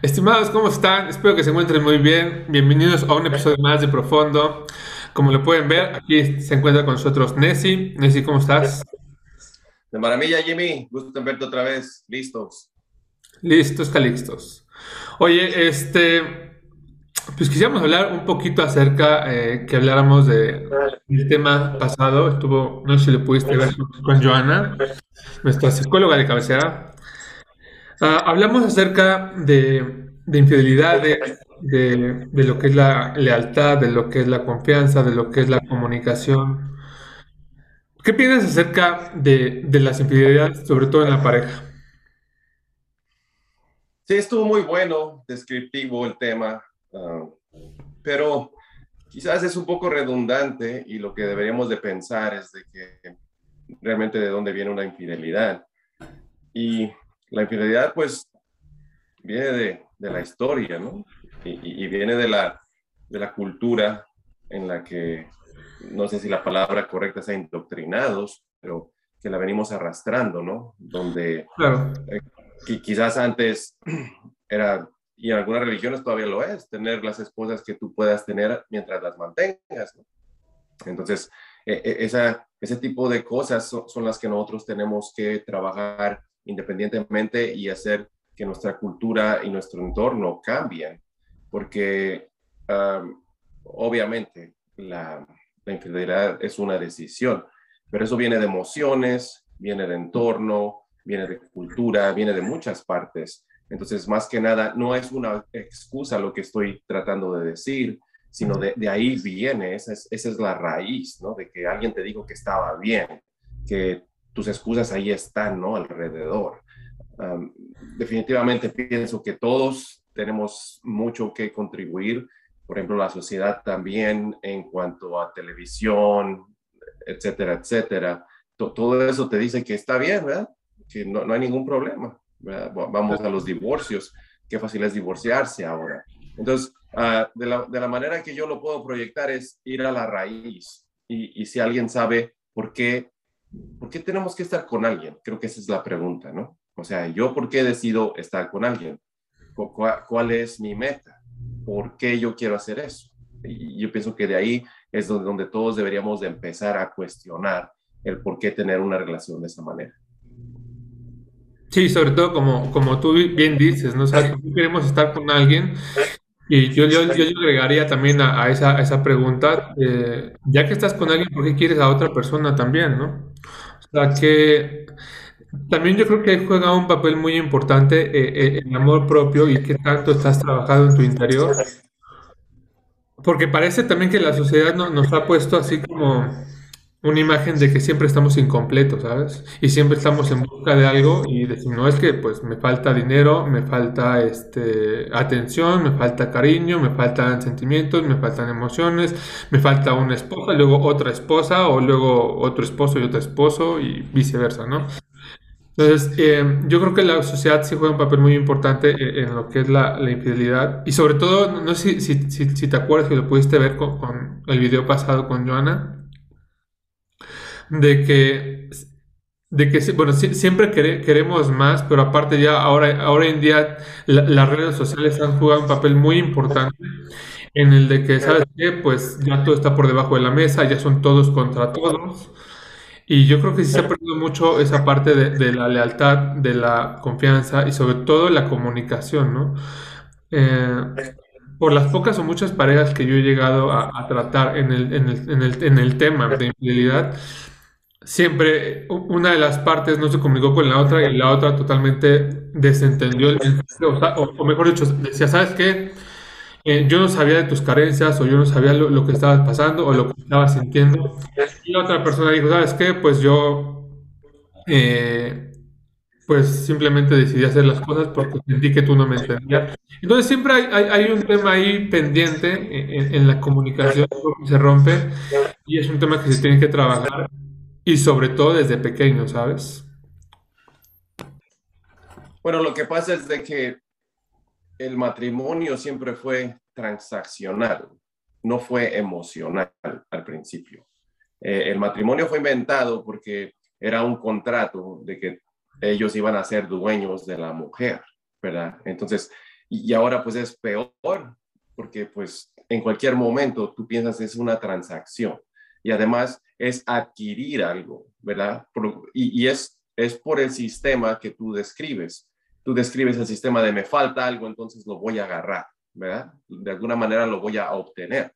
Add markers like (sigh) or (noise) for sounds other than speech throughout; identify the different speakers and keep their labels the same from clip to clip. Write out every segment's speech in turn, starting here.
Speaker 1: Estimados, ¿cómo están? Espero que se encuentren muy bien. Bienvenidos a un episodio más de Profundo. Como lo pueden ver, aquí se encuentra con nosotros Nessie. Nessie, ¿cómo estás?
Speaker 2: De maravilla, Jimmy. Gusto en verte otra vez. Listos.
Speaker 1: Listos, calixtos. Oye, este, pues quisiéramos hablar un poquito acerca, eh, que habláramos de, del tema pasado. Estuvo, no sé si lo pudiste ver con Joana, nuestra psicóloga de cabecera. Ah, hablamos acerca de, de infidelidad, de, lo que es la lealtad, de lo que es la confianza, de lo que es la comunicación. ¿Qué piensas acerca de, de las infidelidades, sobre todo en la pareja?
Speaker 2: Sí, estuvo muy bueno, descriptivo el tema, ah, pero quizás es un poco redundante y lo que deberíamos de pensar es de que realmente de dónde viene una infidelidad. Y la infidelidad pues viene de, de la historia, ¿no? Y, y, viene de la, de la cultura en la que, no sé si la palabra correcta sea indoctrinados, pero que la venimos arrastrando, ¿no? Donde
Speaker 1: Claro.
Speaker 2: eh, qui- quizás antes (clears throat) era, y en algunas religiones todavía lo es, tener las esposas que tú puedas tener mientras las mantengas, ¿no? Entonces, eh, esa, ese tipo de cosas son, son las que nosotros tenemos que trabajar independientemente y hacer que nuestra cultura y nuestro entorno cambien, porque obviamente la, la infidelidad es una decisión, pero eso viene de emociones, viene de entorno, viene de cultura, viene de muchas partes. Entonces, más que nada, no es una excusa lo que estoy tratando de decir, sino de, de ahí viene, esa es, esa es la raíz, ¿no? De que alguien te dijo que estaba bien, que tus excusas ahí están, ¿no? Alrededor. Definitivamente pienso que todos tenemos mucho que contribuir, por ejemplo, la sociedad también en cuanto a televisión, etcétera, etcétera. To- todo eso te dice que está bien, ¿verdad? Que no, no hay ningún problema. Vamos a los divorcios. Qué fácil es divorciarse ahora. Entonces, ah, de, la, de la manera que yo lo puedo proyectar es ir a la raíz. Y, y si alguien sabe por qué, por qué tenemos que estar con alguien, creo que esa es la pregunta, ¿no? O sea, yo por qué decido estar con alguien? Cu- cua- ¿Cuál es mi meta? ¿Por qué yo quiero hacer eso? Y yo pienso que de ahí es donde, donde todos deberíamos de empezar a cuestionar el por qué tener una relación de esa manera.
Speaker 1: Sí, sobre todo como, como tú bien dices, ¿no? O sea, queremos estar con alguien, y yo, yo, yo agregaría también a, a esa, a esa pregunta, eh, ya que estás con alguien, ¿por qué quieres a otra persona también, ¿no? Sea, que también yo creo que juega un papel muy importante eh, eh, el amor propio y qué tanto estás trabajando en tu interior. Porque parece también que la sociedad no- nos ha puesto así como una imagen de que siempre estamos incompletos, ¿sabes? Y siempre estamos en busca de algo y decimos, no, es que pues me falta dinero, me falta este, atención, me falta cariño, me faltan sentimientos, me faltan emociones, me falta una esposa, luego otra esposa, o luego otro esposo y otro esposo y viceversa, ¿no? Entonces, eh, yo creo que la sociedad sí juega un papel muy importante en, en lo que es la, la infidelidad. Y sobre todo, no, sé si, si, si- si te acuerdas que lo pudiste ver con, con el video pasado con Joana, de que, de que bueno, siempre quere- queremos más, pero aparte ya ahora, ahora en día la- las redes sociales han jugado un papel muy importante en el de que, ¿sabes qué? Pues ya todo está por debajo de la mesa, ya son todos contra todos. Y yo creo que sí se ha perdido mucho esa parte de, de la lealtad, de la confianza y sobre todo la comunicación, ¿no? Eh, por las pocas o muchas parejas que yo he llegado a, a tratar en el, en el, en el, en el tema de infidelidad, siempre una de las partes no se comunicó con la otra y la otra totalmente desentendió el mensaje, o, sea, mejor dicho, decía, ¿sabes qué? Eh, yo no sabía de tus carencias o yo no sabía lo, que estabas pasando o lo que estabas sintiendo. Y la otra persona dijo, ¿sabes qué? Pues yo, eh, pues simplemente decidí hacer las cosas porque sentí que tú no me entendías. Entonces siempre hay, hay, un tema ahí pendiente en, en- en la comunicación se rompe y es un tema que se tiene que trabajar y sobre todo desde pequeño, ¿sabes?
Speaker 2: Bueno, lo que pasa es de que el matrimonio siempre fue transaccional, no fue emocional al principio. Eh, el matrimonio fue inventado porque era un contrato de que ellos iban a ser dueños de la mujer, ¿verdad? Entonces, y ahora pues es peor, porque pues en cualquier momento tú piensas es una transacción y además es adquirir algo, ¿verdad? y, es, es por el sistema que tú describes. Tú describes el sistema de me falta algo, entonces lo voy a agarrar, ¿verdad? De alguna manera lo voy a obtener.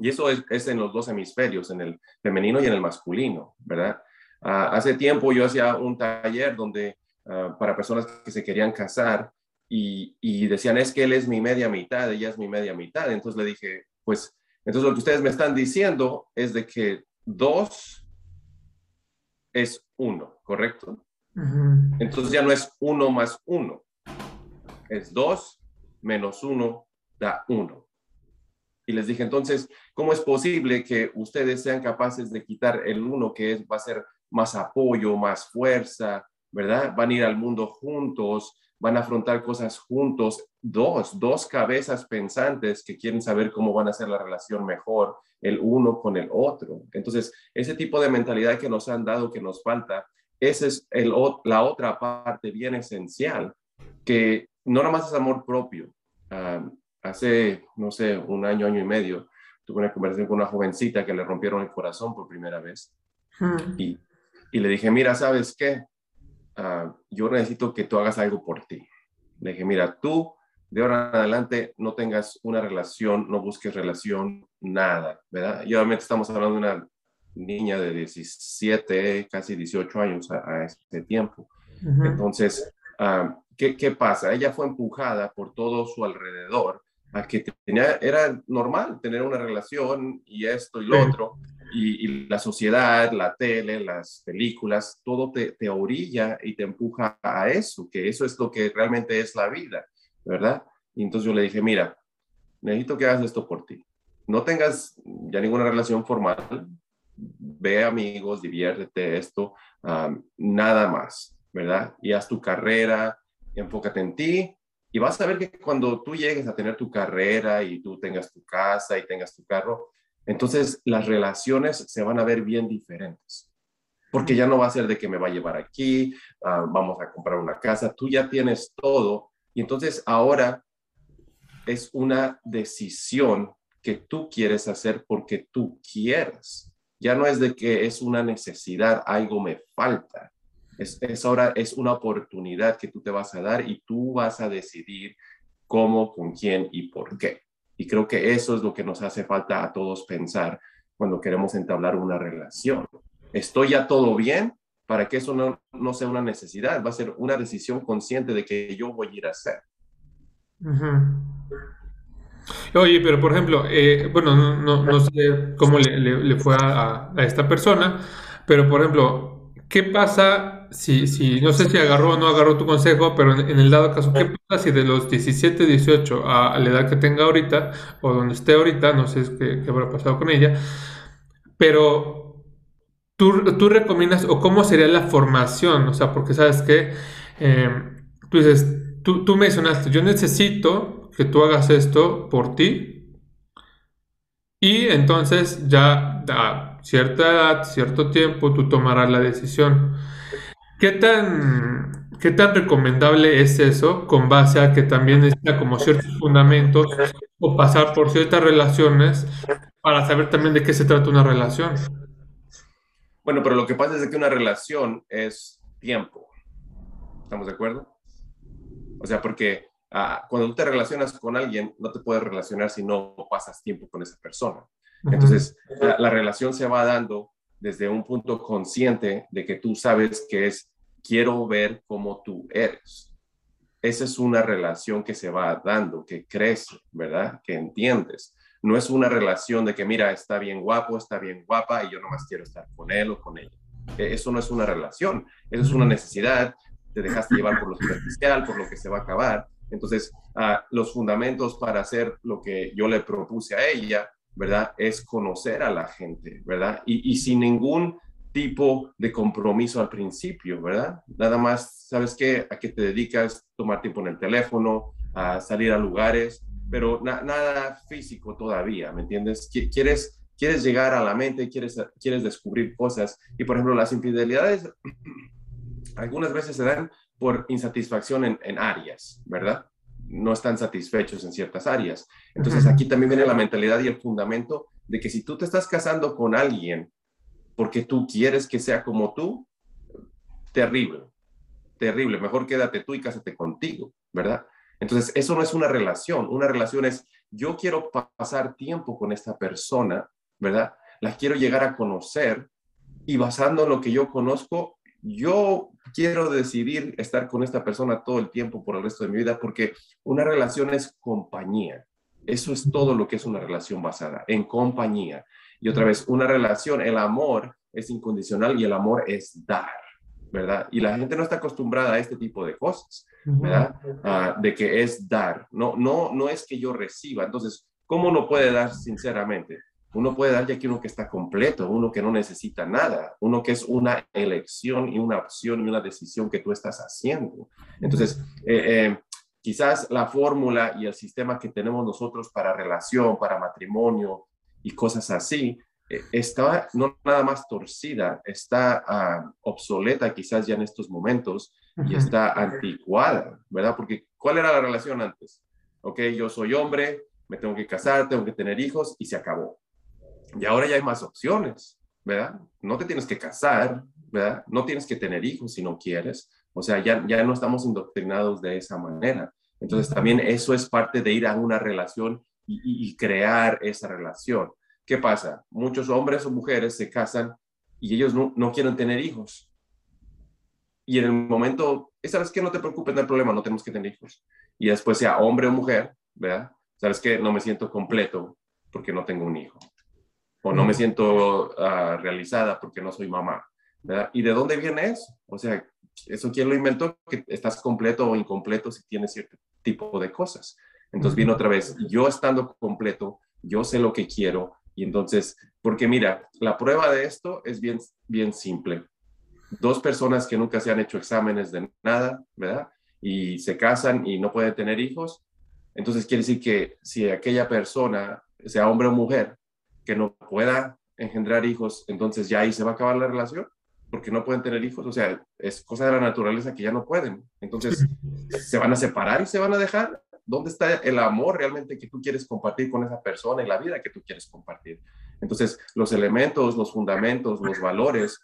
Speaker 2: Y eso es, es en los dos hemisferios, en el femenino y en el masculino, ¿verdad? Ah, hace tiempo yo hacía un taller donde ah, para personas que se querían casar y, y, decían, es que él es mi media mitad, ella es mi media mitad. Entonces le dije, pues, entonces lo que ustedes me están diciendo es de que dos es uno, ¿correcto? Entonces ya no es uno más uno, es dos menos uno da uno. Y les dije, entonces, ¿cómo es posible que ustedes sean capaces de quitar el uno que es, va a ser más apoyo, más fuerza, ¿verdad? Van a ir al mundo juntos, van a afrontar cosas juntos, dos, dos cabezas pensantes que quieren saber cómo van a hacer la relación mejor, el uno con el otro. Entonces, ese tipo de mentalidad que nos han dado, que nos falta, esa es el, la otra parte bien esencial, que no nada más es amor propio. Hace, no sé, un año, año y medio, tuve una conversación con una jovencita que le rompieron el corazón por primera vez. Hmm. Y, y, le dije, mira, ¿sabes qué? Ah, yo necesito que tú hagas algo por ti. Le dije, mira, tú de ahora en adelante no tengas una relación, no busques relación, nada, ¿verdad? Y obviamente estamos hablando de una niña de 17, casi 18 años a, este tiempo. Entonces, ah, ¿qué, ¿qué, pasa? Ella fue empujada por todo su alrededor a que tenía, era normal tener una relación y esto y lo otro, y, la sociedad, la tele, las películas, todo te, te, orilla y te empuja a eso, que eso es lo que realmente es la vida, ¿verdad? Y entonces yo le dije, mira, necesito que hagas esto por ti. No tengas ya ninguna relación formal, ve amigos, diviértete esto, nada más, ¿verdad? Y haz tu carrera, enfócate en ti y vas a ver que cuando tú llegues a tener tu carrera y tú tengas tu casa y tengas tu carro, entonces las relaciones se van a ver bien diferentes. Porque ya no va a ser de que me va a llevar aquí, ah, vamos a comprar una casa, tú ya tienes todo. Y entonces ahora es una decisión que tú quieres hacer porque tú quieres. Ya no es de que es una necesidad, algo me falta. Es, es ahora es una oportunidad que tú te vas a dar y tú vas a decidir cómo, con quién y por qué. Y creo que eso es lo que nos hace falta a todos pensar cuando queremos entablar una relación. ¿Estoy ya todo bien? Para que eso no, no sea una necesidad, va a ser una decisión consciente de que yo voy a ir a hacer.
Speaker 1: Oye, pero por ejemplo, eh, bueno, no, no, sé cómo le, le, fue a, a, esta persona, pero por ejemplo, ¿qué pasa si, si, no sé si agarró o no agarró tu consejo, pero en, el dado caso, ¿qué pasa si de los 17, 18 a, la edad que tenga ahorita, o donde esté ahorita, no sé qué, qué habrá pasado con ella, pero tú, recomiendas, o cómo sería la formación, o sea, porque sabes que eh, tú dices, tú mencionaste, yo necesito que tú hagas esto por ti, y entonces ya a cierta edad, cierto tiempo, tú tomarás la decisión. ¿Qué tan, ¿Qué tan recomendable es eso con base a que también necesita como ciertos fundamentos o pasar por ciertas relaciones para saber también de qué se trata una relación?
Speaker 2: Bueno, pero lo que pasa es que una relación es tiempo. ¿Estamos de acuerdo? O sea, porque ah, cuando tú te relacionas con alguien, no te puedes relacionar si no pasas tiempo con esa persona. Entonces, la, relación se va dando desde un punto consciente de que tú sabes que es quiero ver cómo tú eres. Esa es una relación que se va dando, que crece, ¿verdad? Que entiendes. No es una relación de que, mira, está bien guapo, está bien guapa y yo nomás quiero estar con él o con ella. E, eso no es una relación, eso es una necesidad. Te dejaste llevar por lo superficial, por lo que se va a acabar. Entonces, ah, los fundamentos para hacer lo que yo le propuse a ella, ¿verdad? Es conocer a la gente, ¿verdad? Y, y sin ningún tipo de compromiso al principio, ¿verdad? Nada más, ¿sabes qué? ¿A qué te dedicas? Tomar tiempo en el teléfono, a salir a lugares, pero nada físico todavía, ¿me entiendes? Quieres, quieres llegar a la mente, quieres, quieres descubrir cosas. Y por ejemplo, las infidelidades (clears throat) algunas veces se dan por insatisfacción en, en áreas, ¿verdad? no están satisfechos en ciertas áreas. Entonces aquí también viene la mentalidad y el fundamento de que si tú te estás casando con alguien porque tú quieres que sea como tú, terrible, terrible. Mejor quédate tú y cásate contigo, ¿verdad? Entonces, eso no es una relación. Una relación es, yo quiero pasar tiempo con esta persona, ¿verdad? La quiero llegar a conocer y basando en lo que yo conozco, yo quiero decidir estar con esta persona todo el tiempo por el resto de mi vida porque una relación es compañía. Eso es todo lo que es una relación basada en compañía. Y otra vez, una relación, el amor es incondicional y el amor es dar, ¿verdad? Y la gente no está acostumbrada a este tipo de cosas, ¿verdad? Ah, de que es dar. No, no, no es que yo reciba. Entonces, ¿cómo uno puede dar sinceramente? Uno puede dar ya que uno que está completo, uno que no necesita nada, uno que es una elección y una opción y una decisión que tú estás haciendo. Entonces, eh, eh, quizás la fórmula y el sistema que tenemos nosotros para relación, para matrimonio y cosas así, está no nada más torcida, está ah, obsoleta quizás ya en estos momentos y está anticuada, ¿verdad? Porque ¿cuál era la relación antes? Ok, yo soy hombre, me tengo que casar, tengo que tener hijos y se acabó. Y ahora ya hay más opciones, ¿verdad? No te tienes que casar, ¿verdad? No tienes que tener hijos si no quieres. O sea, ya, ya no estamos indoctrinados de esa manera. Entonces también eso es parte de ir a una relación y, crear esa relación. ¿Qué pasa? Muchos hombres o mujeres se casan y ellos no, no quieren tener hijos. Y en el momento, ¿sabes qué? No te preocupes, no hay problema, no tenemos que tener hijos. Y después sea hombre o mujer, ¿verdad? ¿Sabes qué? No me siento completo porque no tengo un hijo o no me siento ah, realizada porque no soy mamá. ¿verdad? ¿Y de dónde viene eso? O sea, ¿eso quién lo inventó? Que estás completo o incompleto si tienes cierto tipo de cosas. Entonces viene otra vez, yo estando completo, yo sé lo que quiero. Y entonces, porque mira, la prueba de esto es bien, bien simple. Dos personas que nunca se han hecho exámenes de nada, ¿verdad? Y se casan y no pueden tener hijos. Entonces quiere decir que si aquella persona, sea hombre o mujer, que no pueda engendrar hijos, entonces ya ahí se va a acabar la relación, porque no pueden tener hijos, o sea, es cosa de la naturaleza que ya no pueden. Entonces, (laughs) ¿se van a separar y se van a dejar? ¿Dónde está el amor realmente que tú quieres compartir con esa persona y la vida que tú quieres compartir? Entonces, los elementos, los fundamentos, los valores,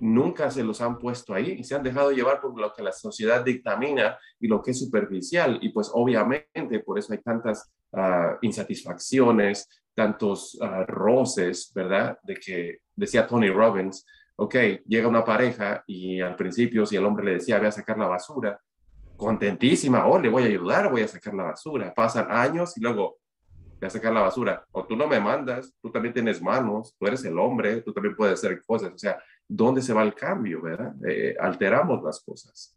Speaker 2: nunca se los han puesto ahí y se han dejado llevar por lo que la sociedad dictamina y lo que es superficial. Y pues obviamente por eso hay tantas ah, insatisfacciones, tantos uh, roces, ¿verdad? De que decía Tony Robbins, ok, llega una pareja y al principio si el hombre le decía, voy a sacar la basura, contentísima, oh, le voy a ayudar, voy a sacar la basura. Pasan años y luego voy a sacar la basura. O tú no me mandas, tú también tienes manos, tú eres el hombre, tú también puedes hacer cosas. O sea, ¿dónde se va el cambio, verdad? Eh, alteramos las cosas.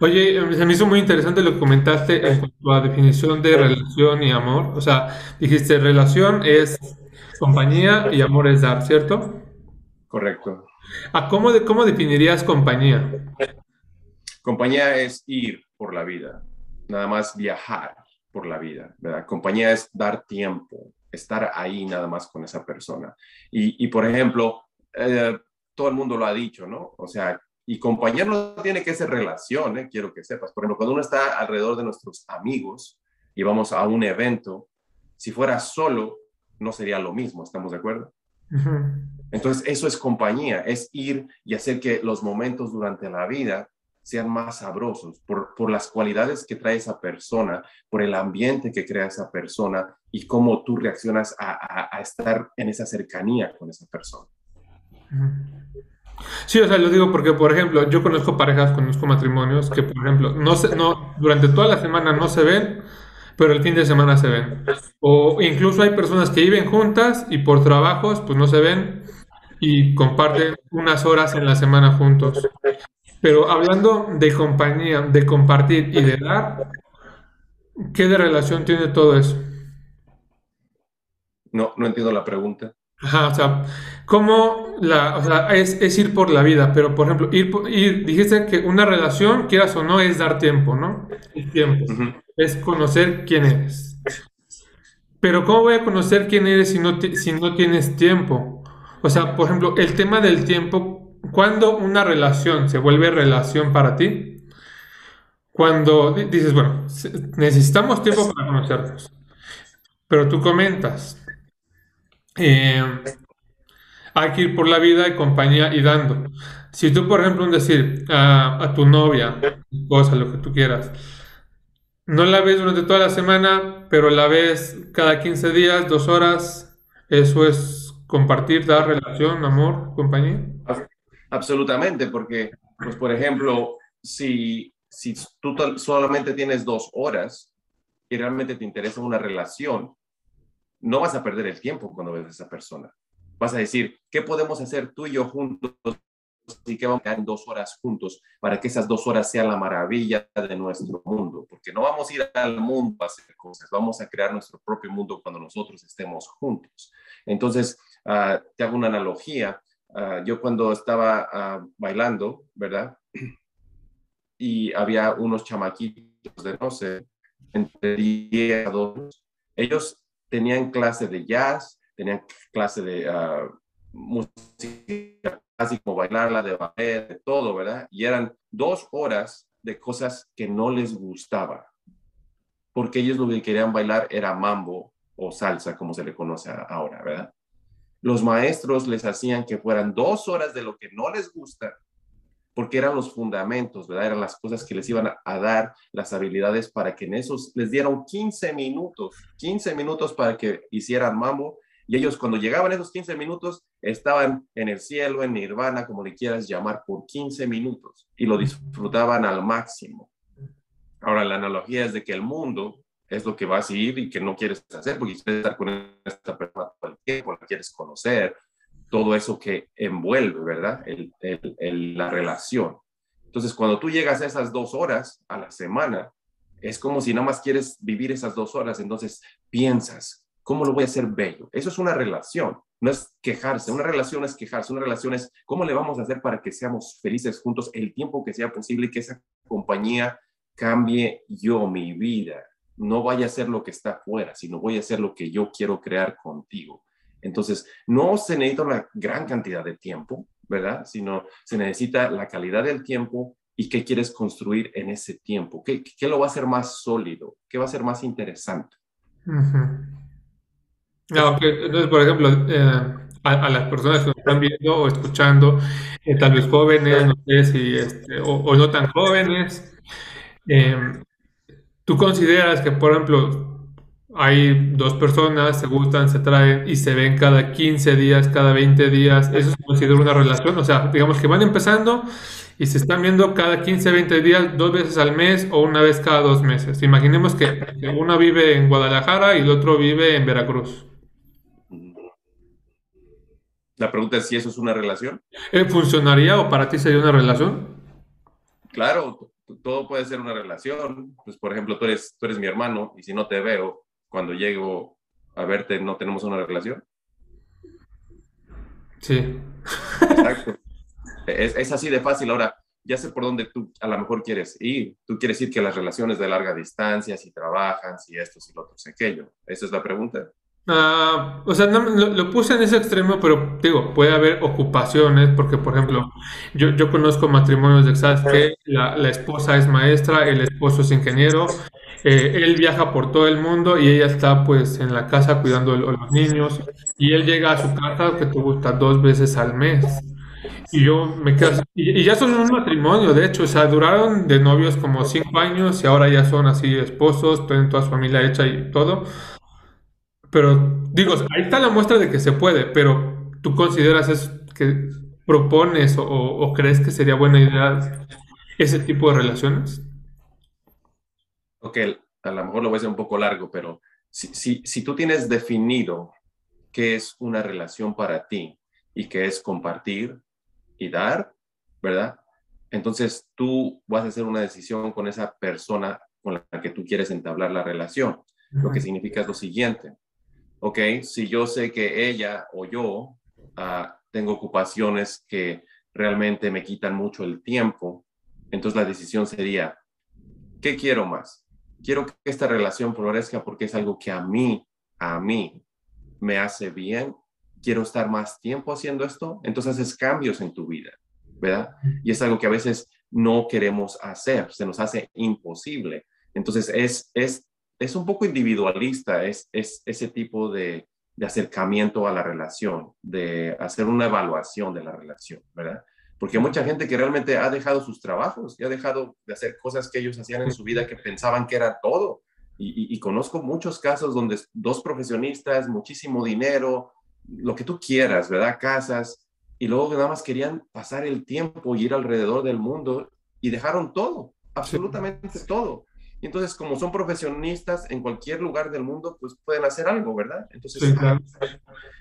Speaker 1: Oye, eh, se me hizo muy interesante lo que comentaste en cuanto a definición de relación y amor. O sea, dijiste relación es compañía y amor es dar, ¿cierto?
Speaker 2: Correcto.
Speaker 1: ¿A cómo, de, cómo definirías compañía?
Speaker 2: Compañía es ir por la vida, nada más viajar por la vida, ¿verdad? Compañía es dar tiempo, estar ahí nada más con esa persona. Y, por ejemplo, eh, todo el mundo lo ha dicho, ¿no? O sea, y compañía no tiene que ser relación, ¿eh? quiero que sepas. Por ejemplo, cuando uno está alrededor de nuestros amigos y vamos a un evento, si fuera solo, no sería lo mismo, ¿estamos de acuerdo? Entonces, eso es compañía, es ir y hacer que los momentos durante la vida sean más sabrosos por, por las cualidades que trae esa persona, por el ambiente que crea esa persona y cómo tú reaccionas a, a, estar en esa cercanía con esa persona.
Speaker 1: Sí, o sea, lo digo porque, por ejemplo, yo conozco parejas, conozco matrimonios que, por ejemplo, no se, no, durante toda la semana no se ven, pero el fin de semana se ven. O incluso hay personas que viven juntas y por trabajos, pues no se ven y comparten unas horas en la semana juntos. Pero hablando de compañía, de compartir y de dar, ¿qué de relación tiene todo eso?
Speaker 2: No, no entiendo la pregunta.
Speaker 1: Ajá, o sea, ¿cómo la, o sea, es, ir por la vida, pero por ejemplo, ir, ir, dijiste que una relación, quieras o no, es dar tiempo, ¿no? El tiempo. Es conocer quién eres. Pero ¿cómo voy a conocer quién eres si no, si no tienes tiempo? O sea, por ejemplo, el tema del tiempo, ¿cuándo una relación se vuelve relación para ti? cuando dices, bueno, necesitamos tiempo para conocernos, pero tú comentas, eh, hay que ir por la vida y compañía y dando. Si tú, por ejemplo, un decir a, a tu novia, esposa, lo que tú quieras, no la ves durante toda la semana, pero la ves cada 15 días, dos horas, eso es compartir, dar relación, amor, compañía.
Speaker 2: Absolutamente, porque, pues, por ejemplo, si, si tú solamente tienes dos horas y realmente te interesa una relación, no vas a perder el tiempo cuando ves a esa persona. Vas a decir, ¿qué podemos hacer tú y yo juntos y que vamos a quedar dos horas juntos para que esas dos horas sean la maravilla de nuestro mundo, porque no vamos a ir al mundo a hacer cosas, vamos a crear nuestro propio mundo cuando nosotros estemos juntos. Entonces, uh, te hago una analogía. Uh, yo cuando estaba uh, bailando, ¿verdad? Y había unos chamaquitos de, no sé, entre 10 a 12, ellos tenían clase de jazz, tenían clase de música así como bailarla, de ballet, de todo, ¿verdad? Y eran dos horas de cosas que no les gustaba, porque ellos lo que querían bailar era mambo o salsa, como se le conoce ahora, ¿verdad? Los maestros les hacían que fueran dos horas de lo que no les gusta, porque eran los fundamentos, ¿verdad? Eran las cosas que les iban a, dar las habilidades para que en esos les dieron 15 minutos, 15 minutos para que hicieran mambo y ellos cuando llegaban esos 15 minutos estaban en el cielo, en nirvana, como le quieras llamar, por 15 minutos y lo disfrutaban al máximo. Ahora, la analogía es de que el mundo es lo que vas a ir y que no quieres hacer porque quieres estar con esta persona todo el tiempo, la quieres conocer, todo eso que envuelve, ¿verdad? la relación. Entonces, cuando tú llegas a esas dos horas a la semana, es como si nada más quieres vivir esas dos horas, entonces piensas, ¿Cómo lo voy a hacer bello? Eso es una relación, no es quejarse. Una relación es quejarse, una relación es cómo le vamos a hacer para que seamos felices juntos el tiempo que sea posible y que esa compañía cambie yo, mi vida. No vaya a ser lo que está afuera, sino voy a hacer lo que yo quiero crear contigo. Entonces, no se necesita una gran cantidad de tiempo, ¿verdad? Sino se necesita la calidad del tiempo y qué quieres construir en ese tiempo. ¿Qué, qué lo va a hacer más sólido? ¿Qué va a ser más interesante?
Speaker 1: No, entonces, por ejemplo, eh, a, las personas que nos están viendo o escuchando, eh, tal vez jóvenes, no sé si, este, o, no tan jóvenes, em, ¿tú consideras que, por ejemplo, hay dos personas, se gustan, se traen y se ven cada 15 días, cada 20 días? ¿Eso se considera una relación? O sea, digamos que van empezando y se están viendo cada 15, 20 días, dos veces al mes o una vez cada dos meses. Imaginemos que uno vive en Guadalajara y el otro vive en Veracruz.
Speaker 2: La pregunta es si eso es una relación.
Speaker 1: Eh, ¿Funcionaría o para ti sería una relación?
Speaker 2: Claro, todo puede ser una relación. Pues, por ejemplo, tú eres, tú eres mi hermano y si no te veo, cuando llego a verte, ¿no tenemos una relación?
Speaker 1: Sí.
Speaker 2: Exacto. Es, es así de fácil. Ahora, ya sé por dónde tú a lo mejor quieres ir. Tú quieres ir que las relaciones de larga distancia, si trabajan, si esto, si lo otro, si aquello. Esa es la pregunta.
Speaker 1: Ah, o sea, no, lo, puse en ese extremo, pero digo, puede haber ocupaciones, porque por ejemplo, yo, conozco matrimonios de ¿sabes que la, la, esposa es maestra, el esposo es ingeniero, eh, él viaja por todo el mundo y ella está pues en la casa cuidando a los niños, y él llega a su casa que te gusta dos veces al mes. Y yo me quedo y, y, ya son un matrimonio, de hecho, o sea, duraron de novios como cinco años y ahora ya son así esposos, tienen toda su familia hecha y todo. Pero digo, ahí está la muestra de que se puede, pero ¿tú consideras eso que propones o, crees que sería buena idea ese tipo de relaciones?
Speaker 2: Ok, a lo mejor lo voy a hacer un poco largo, pero si, si, si tú tienes definido qué es una relación para ti y qué es compartir y dar, ¿verdad? Entonces tú vas a hacer una decisión con esa persona con la que tú quieres entablar la relación. Lo que significa es lo siguiente ok, si yo sé que ella o yo ah, tengo ocupaciones que realmente me quitan mucho el tiempo, entonces la decisión sería, ¿qué quiero más? Quiero que esta relación florezca porque es algo que a mí, a mí, me hace bien. Quiero estar más tiempo haciendo esto. Entonces haces cambios en tu vida, ¿verdad? Y es algo que a veces no queremos hacer, se nos hace imposible. Entonces es, es, es un poco individualista, es, es ese tipo de, de acercamiento a la relación, de hacer una evaluación de la relación, ¿verdad? Porque hay mucha gente que realmente ha dejado sus trabajos y ha dejado de hacer cosas que ellos hacían en su vida que pensaban que era todo. Y, y, conozco muchos casos donde dos profesionistas, muchísimo dinero, lo que tú quieras, ¿verdad? Casas, y luego nada más querían pasar el tiempo y ir alrededor del mundo y dejaron todo, absolutamente todo. Y entonces, como son profesionistas en cualquier lugar del mundo, pues pueden hacer algo, ¿verdad? Entonces,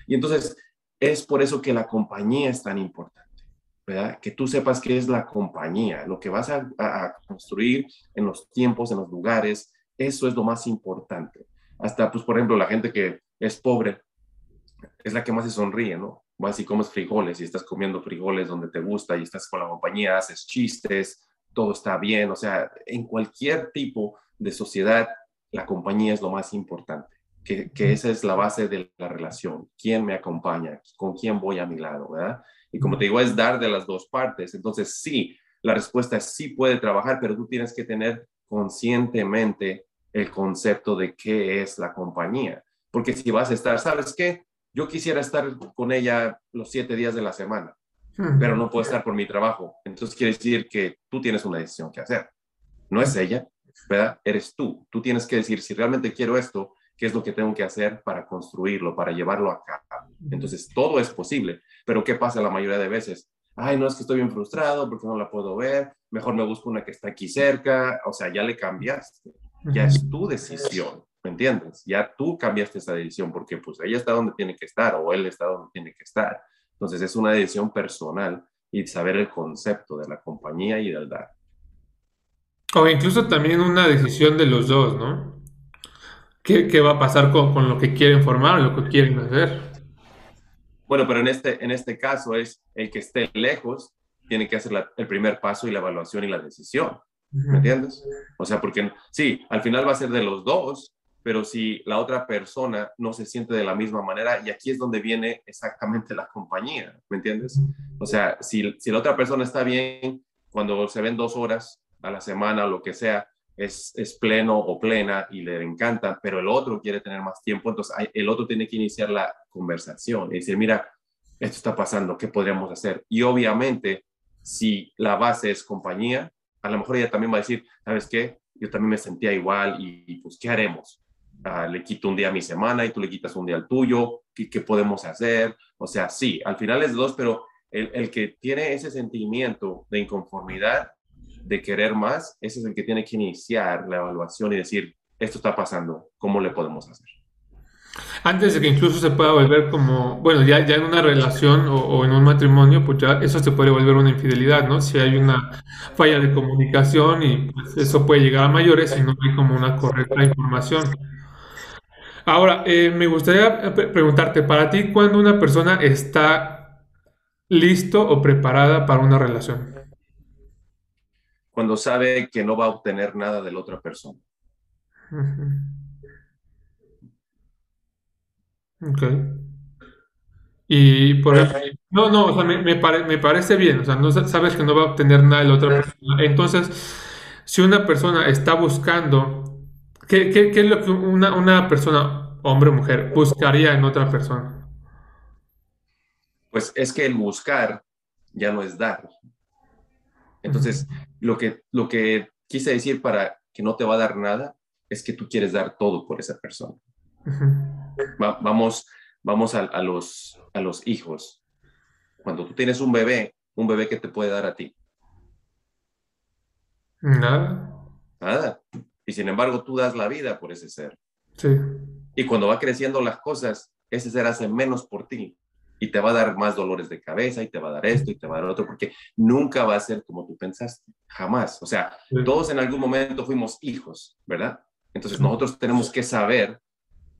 Speaker 2: Y entonces, es por eso que la compañía es tan importante, ¿verdad? Que tú sepas qué es la compañía, lo que vas a, a construir en los tiempos, en los lugares, eso es lo más importante. Hasta, pues, por ejemplo, la gente que es pobre es la que más se sonríe, ¿no? Vas y comes frijoles y estás comiendo frijoles donde te gusta y estás con la compañía, haces chistes, todo está bien, o sea, en cualquier tipo de sociedad, la compañía es lo más importante, que, que, esa es la base de la relación, quién me acompaña, con quién voy a mi lado, ¿verdad? Y como te digo, es dar de las dos partes, entonces sí, la respuesta es sí puede trabajar, pero tú tienes que tener conscientemente el concepto de qué es la compañía, porque si vas a estar, ¿sabes qué? Yo quisiera estar con ella los siete días de la semana, pero no puedo estar por mi trabajo. Entonces quiere decir que tú tienes una decisión que hacer. No es ella, ¿verdad? Eres tú. Tú tienes que decir, si realmente quiero esto, ¿qué es lo que tengo que hacer para construirlo, para llevarlo a cabo? Entonces, todo es posible. Pero ¿qué pasa la mayoría de veces? Ay, no, es que estoy bien frustrado porque no la puedo ver. Mejor me busco una que está aquí cerca. O sea, ya le cambiaste. Ya es tu decisión. ¿Me entiendes? Ya tú cambiaste esa decisión porque pues ella está donde tiene que estar o él está donde tiene que estar. Entonces es una decisión personal y saber el concepto de la compañía y del dar.
Speaker 1: O incluso también una decisión de los dos, ¿no? ¿Qué, qué va a pasar con, con, lo que quieren formar lo que quieren hacer?
Speaker 2: Bueno, pero en este, en este caso es el que esté lejos, tiene que hacer la, el primer paso y la evaluación y la decisión. ¿Me entiendes? O sea, porque sí, al final va a ser de los dos, pero si la otra persona no se siente de la misma manera, y aquí es donde viene exactamente la compañía, ¿me entiendes? O sea, si, si la otra persona está bien, cuando se ven dos horas a la semana lo que sea, es, es, pleno o plena y le encanta, pero el otro quiere tener más tiempo, entonces el otro tiene que iniciar la conversación y decir, mira, esto está pasando, ¿qué podríamos hacer? Y obviamente, si la base es compañía, a lo mejor ella también va a decir, ¿sabes qué? Yo también me sentía igual y, y pues, ¿qué haremos? Uh, le quito un día a mi semana y tú le quitas un día al tuyo, ¿qué, podemos hacer? O sea, sí, al final es dos, pero el, que tiene ese sentimiento de inconformidad, de querer más, ese es el que tiene que iniciar la evaluación y decir, esto está pasando, ¿cómo le podemos hacer?
Speaker 1: Antes de que incluso se pueda volver como, bueno, ya, ya en una relación o, o, en un matrimonio, pues ya eso se puede volver una infidelidad, ¿no? Si hay una falla de comunicación y pues eso puede llegar a mayores si no hay como una correcta información. Ahora, eh, me gustaría preguntarte, para ti, ¿cuándo una persona está listo o preparada para una relación?
Speaker 2: Cuando sabe que no va a obtener nada de la otra persona.
Speaker 1: Uh -huh. Ok. Y por ejemplo, no, no, o sea, me, me, pare, me, parece bien, o sea, no sabes que no va a obtener nada de la otra persona. Entonces, si una persona está buscando ¿Qué, qué, qué es lo que una, una persona, hombre o mujer, buscaría en otra persona?
Speaker 2: Pues es que el buscar ya no es dar. Entonces, uh -huh. lo, que, lo que quise decir para que no te va a dar nada es que tú quieres dar todo por esa persona. Uh -huh. Va, vamos vamos a, a, los, a los hijos. Cuando tú tienes un bebé, un bebé que te puede dar a ti.
Speaker 1: Nada.
Speaker 2: Nada. Y sin embargo, tú das la vida por ese ser.
Speaker 1: Sí.
Speaker 2: Y cuando va creciendo las cosas, ese ser hace menos por ti. Y te va a dar más dolores de cabeza y te va a dar esto y te va a dar otro, porque nunca va a ser como tú pensaste. Jamás. O sea, sí. todos en algún momento fuimos hijos, ¿verdad? Entonces nosotros tenemos que saber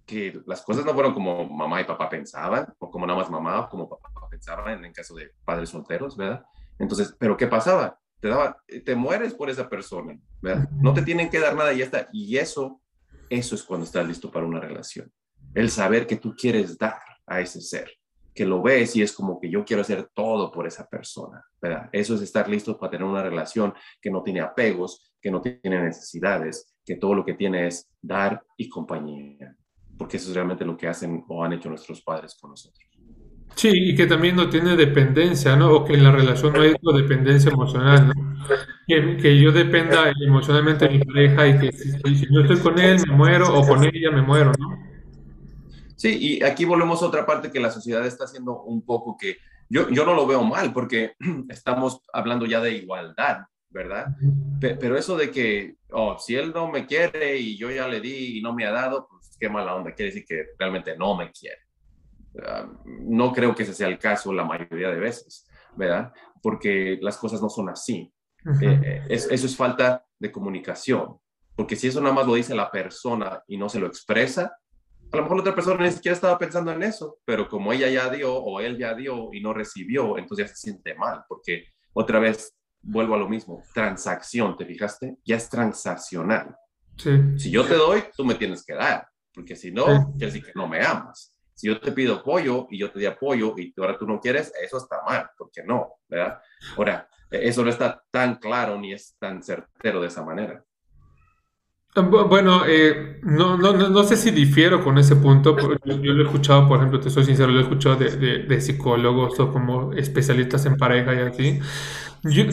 Speaker 2: que las cosas no fueron como mamá y papá pensaban, o como nada más mamá o como papá pensaban en el caso de padres solteros, ¿verdad? Entonces, ¿pero qué pasaba? Te daba, te mueres por esa persona, ¿verdad? No te tienen que dar nada y ya está. Y eso, eso es cuando estás listo para una relación. El saber que tú quieres dar a ese ser. que lo ves y es como que yo quiero hacer todo por esa persona, ¿verdad? Eso es estar listo para tener una relación que no tiene apegos, que no tiene necesidades, que todo lo que tiene es dar y compañía, porque eso es realmente lo que hacen o han hecho nuestros padres con nosotros.
Speaker 1: Sí, y que también no tiene dependencia, ¿no? O que en la relación no hay dependencia emocional, ¿no? Que, que yo dependa emocionalmente de mi pareja y que si, si yo estoy con él me muero o con ella me muero, ¿no?
Speaker 2: Sí, y aquí volvemos a otra parte que la sociedad está haciendo un poco que yo, yo no lo veo mal porque (clears throat) estamos hablando ya de igualdad, ¿verdad? Pero eso de que, oh, si él no me quiere y yo ya le di y no me ha dado, pues qué mala onda, quiere decir que realmente no me quiere. Ah, no creo que ese sea el caso la mayoría de veces, ¿verdad? Porque las cosas no son así. Eh, eh, eso es falta de comunicación, porque si eso nada más lo dice la persona y no se lo expresa, a lo mejor la otra persona ni siquiera estaba pensando en eso, pero como ella ya dio o él ya dio y no recibió, entonces ya se siente mal, porque otra vez vuelvo a lo mismo, transacción, ¿te fijaste? Ya es transaccional. Si yo te doy, tú me tienes que dar, porque si no, quiere decir que no me amas. Si yo te pido apoyo y yo te di apoyo y ahora tú no quieres, eso está mal, porque no, ¿verdad? Ahora, eso no está tan claro ni es tan certero de esa manera.
Speaker 1: Bueno, eh, no, no, no, sé si difiero con ese punto. Yo, lo he escuchado, por ejemplo, te soy sincero, lo he escuchado de, de, psicólogos o como especialistas en pareja y así. Yo,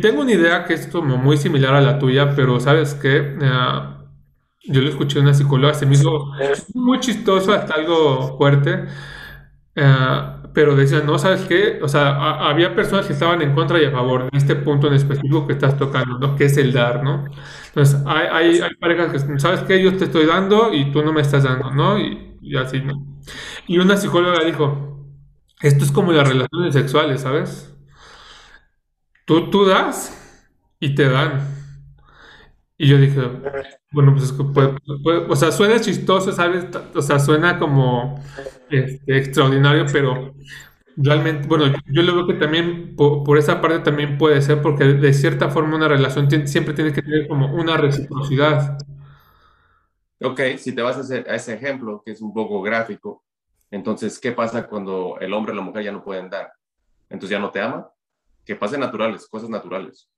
Speaker 1: tengo una idea que es como muy similar a la tuya, pero ¿sabes qué? Ah, yo lo escuché de una psicóloga, se me hizo muy chistoso, hasta algo fuerte. Ah, pero decían, no, ¿sabes qué? O sea, había personas que estaban en contra y a favor de este punto en específico que estás tocando, ¿no? Que es el dar, ¿no? Entonces, hay, hay, parejas que, ¿sabes qué? Yo te estoy dando y tú no me estás dando, ¿no? Y, y así, ¿no? Y una psicóloga dijo, esto es como las relaciones sexuales, ¿sabes? Tú, tú das y te dan. Y yo dije, bueno, pues, o sea, suena chistoso, ¿sabes? O sea, suena como este, extraordinario, pero realmente, bueno, yo lo veo que también por, esa parte también puede ser, porque de cierta forma una relación siempre tiene que tener como una reciprocidad.
Speaker 2: Ok, si te vas a, a ese ejemplo, que es un poco gráfico, entonces, ¿qué pasa cuando el hombre y la mujer ya no pueden dar? Entonces ya no te ama. Que pasen naturales, cosas naturales.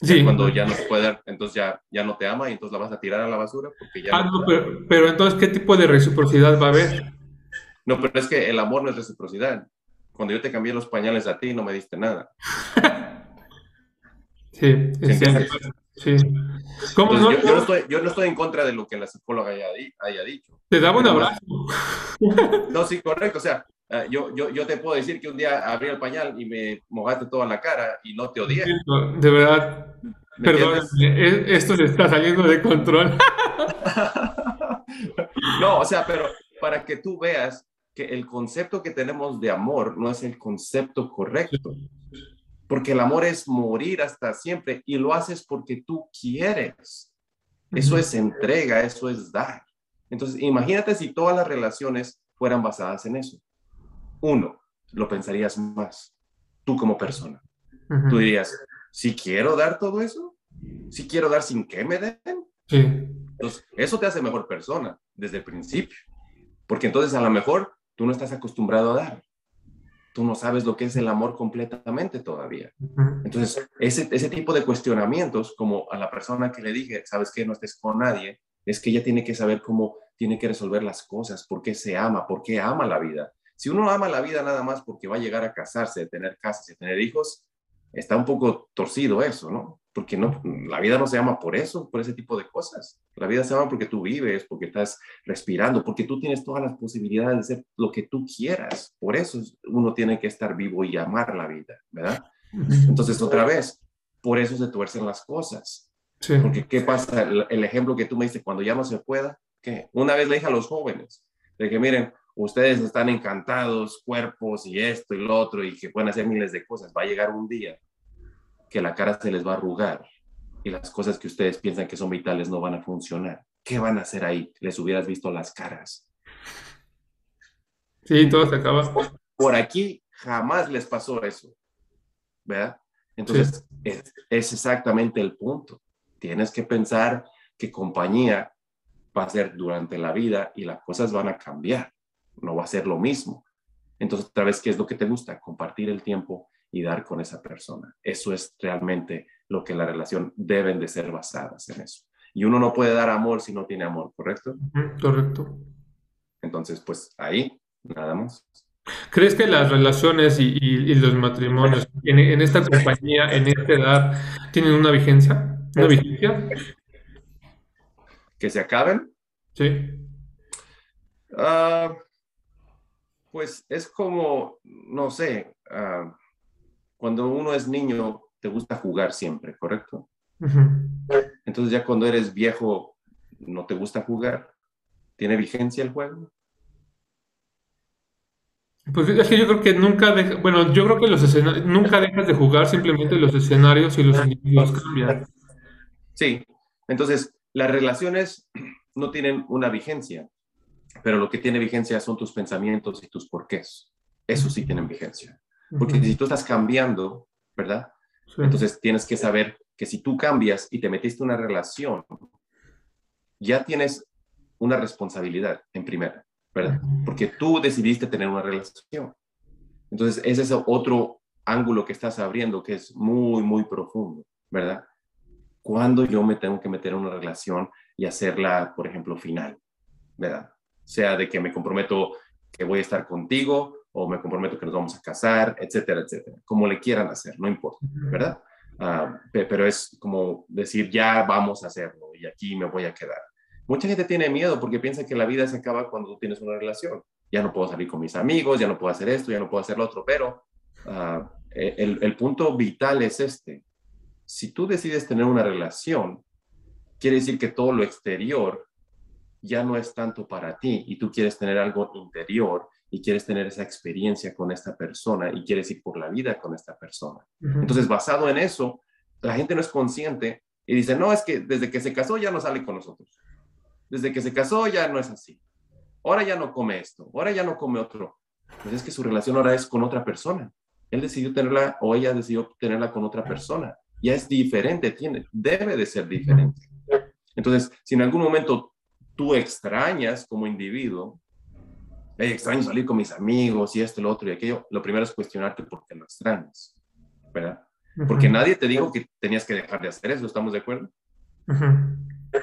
Speaker 2: Sí. Cuando ya no se puede dar, entonces ya, ya no te ama y entonces la vas a tirar a la basura porque ya...
Speaker 1: Ah, no, pero, pero, entonces, ¿qué tipo de reciprocidad va a haber?
Speaker 2: No, pero es que el amor no es reciprocidad. Cuando yo te cambié los pañales a ti, no me diste nada. (laughs)
Speaker 1: sí, es sí.
Speaker 2: ¿Cómo no? Yo, no estoy, yo, no estoy, en contra de lo que la psicóloga haya, haya dicho.
Speaker 1: Te daba un abrazo. (laughs)
Speaker 2: No, sí, correcto. O sea, Ah, yo, yo, yo te puedo decir que un día abrí el pañal y me mojaste toda la cara y no te odié.
Speaker 1: De verdad, perdón, e, esto se está saliendo de control. (laughs) (laughs)
Speaker 2: no, o sea, pero para que tú veas que el concepto que tenemos de amor no es el concepto correcto. Porque el amor es morir hasta siempre y lo haces porque tú quieres. Eso es entrega, eso es dar. Entonces, imagínate si todas las relaciones fueran basadas en eso. Uno, lo pensarías más, tú como persona. Tú dirías, si quiero dar todo eso, si quiero dar sin que me den, entonces eso te hace mejor persona desde el principio, porque entonces a lo mejor tú no estás acostumbrado a dar, tú no sabes lo que es el amor completamente todavía. Entonces, ese, ese tipo de cuestionamientos, como a la persona que le dije, sabes que no estés con nadie, es que ella tiene que saber cómo tiene que resolver las cosas, por qué se ama, por qué ama la vida. Si uno ama la vida nada más porque va a llegar a casarse, a tener casas y tener hijos, está un poco torcido eso, ¿no? Porque no, la vida no se ama por eso, por ese tipo de cosas. La vida se ama porque tú vives, porque estás respirando, porque tú tienes todas las posibilidades de ser lo que tú quieras. Por eso uno tiene que estar vivo y amar la vida, ¿verdad? Entonces, otra vez, por eso se tuercen las cosas. Porque, ¿qué pasa? El, el, ejemplo que tú me dices, cuando ya no se pueda, ¿qué? Una vez le dije a los jóvenes, de que miren, ustedes están encantados, cuerpos y esto y lo otro, y que pueden hacer miles de cosas. Va a llegar un día que la cara se les va a arrugar y las cosas que ustedes piensan que son vitales no van a funcionar. ¿Qué van a hacer ahí? Les hubieras visto las caras.
Speaker 1: Sí, todo se acaba.
Speaker 2: Por aquí jamás les pasó eso. ¿Verdad? Entonces, es, es exactamente el punto. Tienes que pensar que compañía va a ser durante la vida y las cosas van a cambiar no va a ser lo mismo. Entonces, otra vez, ¿qué es lo que te gusta? Compartir el tiempo y dar con esa persona. Eso es realmente lo que la relación deben de ser basadas en eso. Y uno no puede dar amor si no tiene amor, ¿correcto?
Speaker 1: Correcto.
Speaker 2: Entonces, pues ahí, nada más.
Speaker 1: ¿Crees que las relaciones y, los matrimonios en, esta compañía, en esta edad, tienen una vigencia? ¿Una vigencia?
Speaker 2: ¿Que se acaben?
Speaker 1: Sí.
Speaker 2: Ah, pues es como, no sé, ah, cuando uno es niño, te gusta jugar siempre, ¿correcto? Entonces ya cuando eres viejo, ¿no te gusta jugar? ¿Tiene vigencia el juego?
Speaker 1: Pues es que yo creo que nunca bueno, yo creo que los escenarios, nunca dejas de jugar, simplemente los escenarios y los individuos cambian.
Speaker 2: Sí, entonces las relaciones no tienen una vigencia, pero lo que tiene vigencia son tus pensamientos y tus porqués. Eso sí tienen vigencia. Porque si tú estás cambiando, ¿verdad? Entonces tienes que saber que si tú cambias y te metiste en una relación, ya tienes una responsabilidad en primera. ¿verdad? Porque tú decidiste tener una relación. Entonces, ese es otro ángulo que estás abriendo que es muy, muy profundo, ¿verdad? Cuando yo me tengo que meter en una relación y hacerla, por ejemplo, final, ¿verdad? Sea de que me comprometo que voy a estar contigo o me comprometo que nos vamos a casar, etcétera, etcétera. Como le quieran hacer, no importa, ¿verdad? Ah, pero es como decir, ya vamos a hacerlo y aquí me voy a quedar. Mucha gente tiene miedo porque piensa que la vida se acaba cuando tú tienes una relación. Ya no puedo salir con mis amigos, ya no puedo hacer esto, ya no puedo hacer lo otro, pero ah, eh, el, el punto vital es este. Si tú decides tener una relación, quiere decir que todo lo exterior ya no es tanto para ti y tú quieres tener algo interior y quieres tener esa experiencia con esta persona y quieres ir por la vida con esta persona. Entonces, basado en eso, la gente no es consciente y dice, no, es que desde que se casó ya no sale con nosotros desde que se casó ya no es así. Ahora ya no come esto, ahora ya no come otro. Pues es que su relación ahora es con otra persona. Él decidió tenerla o ella decidió tenerla con otra persona. Ya es diferente, tiene, debe de ser diferente. Entonces, si en algún momento tú extrañas como individuo, extraño salir con mis amigos y esto, lo otro y aquello, lo primero es cuestionarte por qué lo extrañas, ¿verdad? Porque nadie te dijo que tenías que dejar de hacer eso, ¿estamos de acuerdo?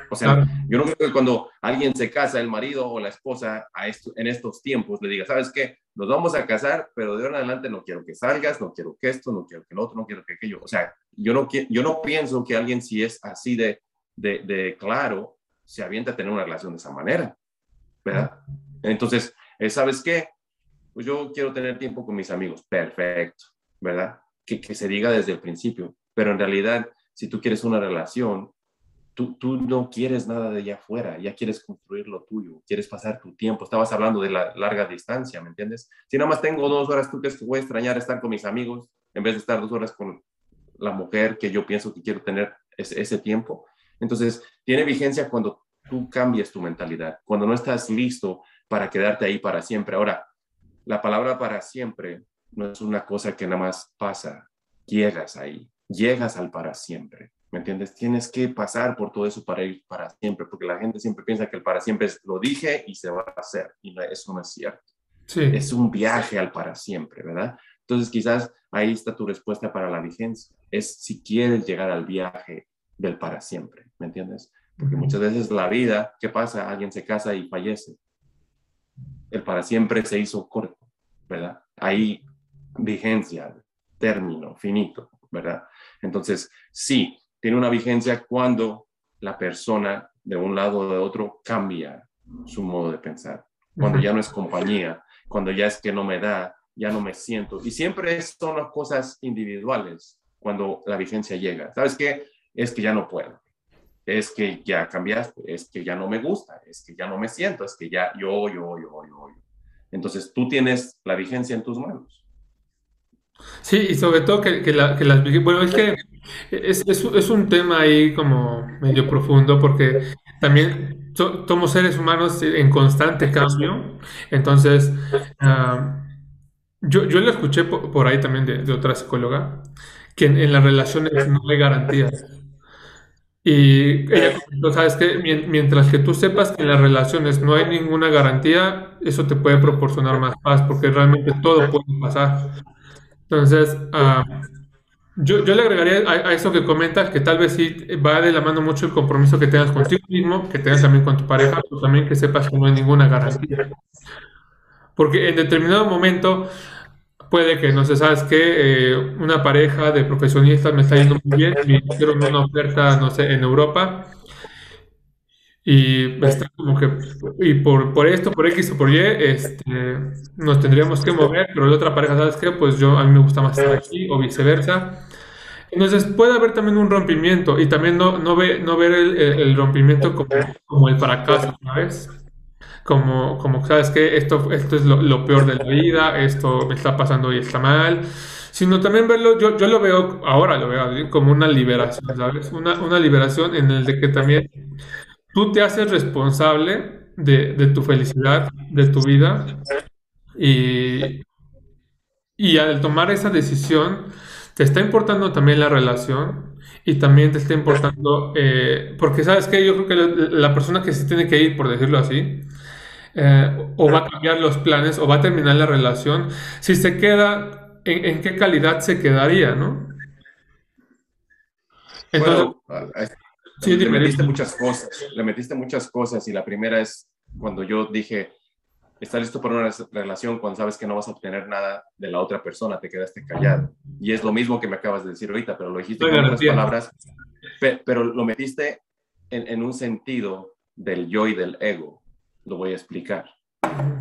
Speaker 2: O sea, yo no creo que cuando alguien se casa, el marido o la esposa, a esto, en estos tiempos, le diga, ¿sabes qué? Nos vamos a casar, pero de ahora en adelante no quiero que salgas, no quiero que esto, no quiero que lo otro, no quiero que aquello. O sea, yo no, yo no pienso que alguien, si es así de, de, de claro, se avienta a tener una relación de esa manera, ¿verdad? Entonces, eh, ¿sabes qué? Pues yo quiero tener tiempo con mis amigos. Perfecto, ¿verdad? Que, que se diga desde el principio. Pero en realidad, si tú quieres una relación, Tú, tú, no quieres nada de allá afuera, ya quieres construir lo tuyo, quieres pasar tu tiempo. Estabas hablando de la larga distancia, ¿me entiendes? Si nada más tengo dos horas, ¿tú crees que voy a extrañar estar con mis amigos en vez de estar dos horas con la mujer que yo pienso que quiero tener ese, ese tiempo? Entonces, tiene vigencia cuando tú cambias tu mentalidad, cuando no estás listo para quedarte ahí para siempre. Ahora, la palabra para siempre no es una cosa que nada más pasa, llegas ahí, llegas al para siempre. ¿Me entiendes? Tienes que pasar por todo eso para ir para siempre, porque la gente siempre piensa que el para siempre es lo dije y se va a hacer, y eso no es cierto. Sí. Es un viaje al para siempre, ¿verdad? Entonces quizás ahí está tu respuesta para la vigencia. Es si quieres llegar al viaje del para siempre, ¿me entiendes? Porque muchas veces la vida, ¿qué pasa? Alguien se casa y fallece. El para siempre se hizo corto, ¿verdad? Ahí vigencia, término, finito, ¿verdad? Entonces, sí, tiene una vigencia cuando la persona de un lado o de otro cambia su modo de pensar, cuando ya no es compañía, cuando ya es que no me da, ya no me siento. Y siempre son las cosas individuales cuando la vigencia llega. ¿Sabes qué? Es que ya no puedo. Es que ya cambiaste, es que ya no me gusta, es que ya no me siento, es que ya yo, yo, yo, yo, yo. Entonces tú tienes la vigencia en tus manos.
Speaker 1: Sí, y sobre todo que, que, la, las... Bueno, es que es, es, un tema ahí como medio profundo porque también somos seres humanos en constante cambio. Entonces, uh, yo, yo lo escuché por, ahí también de, otra psicóloga, que en, las relaciones no hay garantías. Y ella comentó, sabes que mientras que tú sepas que en las relaciones no hay ninguna garantía, eso te puede proporcionar más paz, porque realmente todo puede pasar. Entonces, uh, yo, yo, le agregaría a, a, eso que comentas, que tal vez sí va de la mano mucho el compromiso que tengas contigo mismo, que tengas también con tu pareja, pero también que sepas que no hay ninguna garantía. Porque en determinado momento puede que, no sé, sabes que eh, una pareja de profesionistas me está yendo muy bien, me hicieron una oferta, no sé, en Europa, y está como que, y por, por esto, por X o por Y, este, nos tendríamos que mover, pero la otra pareja, ¿sabes qué? Pues yo, a mí me gusta más estar aquí, o viceversa. Entonces puede haber también un rompimiento, y también no, no, ve, no ver el, el rompimiento como, como el fracaso, ¿sabes? Como, como sabes que esto, esto es lo, peor de la vida, esto me está pasando y está mal, sino también verlo, yo, yo lo veo, ahora lo veo como una liberación, ¿sabes? Una, una liberación en el de que también tú te haces responsable de, de tu felicidad, de tu vida, y, y al tomar esa decisión, te está importando también la relación y también te está importando, eh, porque sabes que yo creo que la, la, persona que se tiene que ir, por decirlo así, eh, o va a cambiar los planes o va a terminar la relación, si se queda, ¿en, en qué calidad se quedaría, no?
Speaker 2: Entonces, bueno, sí, le metiste muchas cosas, le metiste muchas cosas y la primera es cuando yo dije, estás listo para una relación cuando sabes que no vas a obtener nada de la otra persona, te quedaste callado. Y es lo mismo que me acabas de decir ahorita, pero lo dijiste con otras palabras, pero lo metiste en, en, un sentido del yo y del ego lo voy a explicar.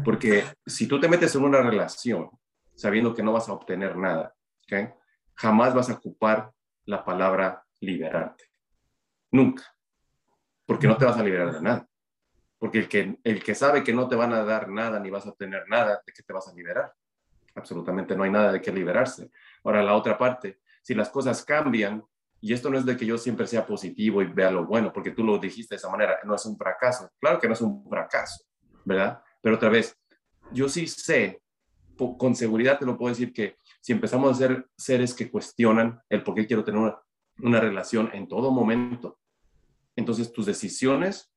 Speaker 2: Porque si tú te metes en una relación sabiendo que no vas a obtener nada, ¿okay? jamás vas a ocupar la palabra liberarte. Nunca. Porque no te vas a liberar de nada. Porque el que, el que sabe que no te van a dar nada ni vas a obtener nada, ¿de qué te vas a liberar? Absolutamente no hay nada de qué liberarse. Ahora, la otra parte, si las cosas cambian, y esto no es de que yo siempre sea positivo y vea lo bueno, porque tú lo dijiste de esa manera, no es un fracaso. Claro que no es un fracaso, ¿verdad? Pero otra vez, yo sí sé, con seguridad te lo puedo decir, que si empezamos a ser seres que cuestionan el por qué quiero tener una, una relación en todo momento, entonces tus decisiones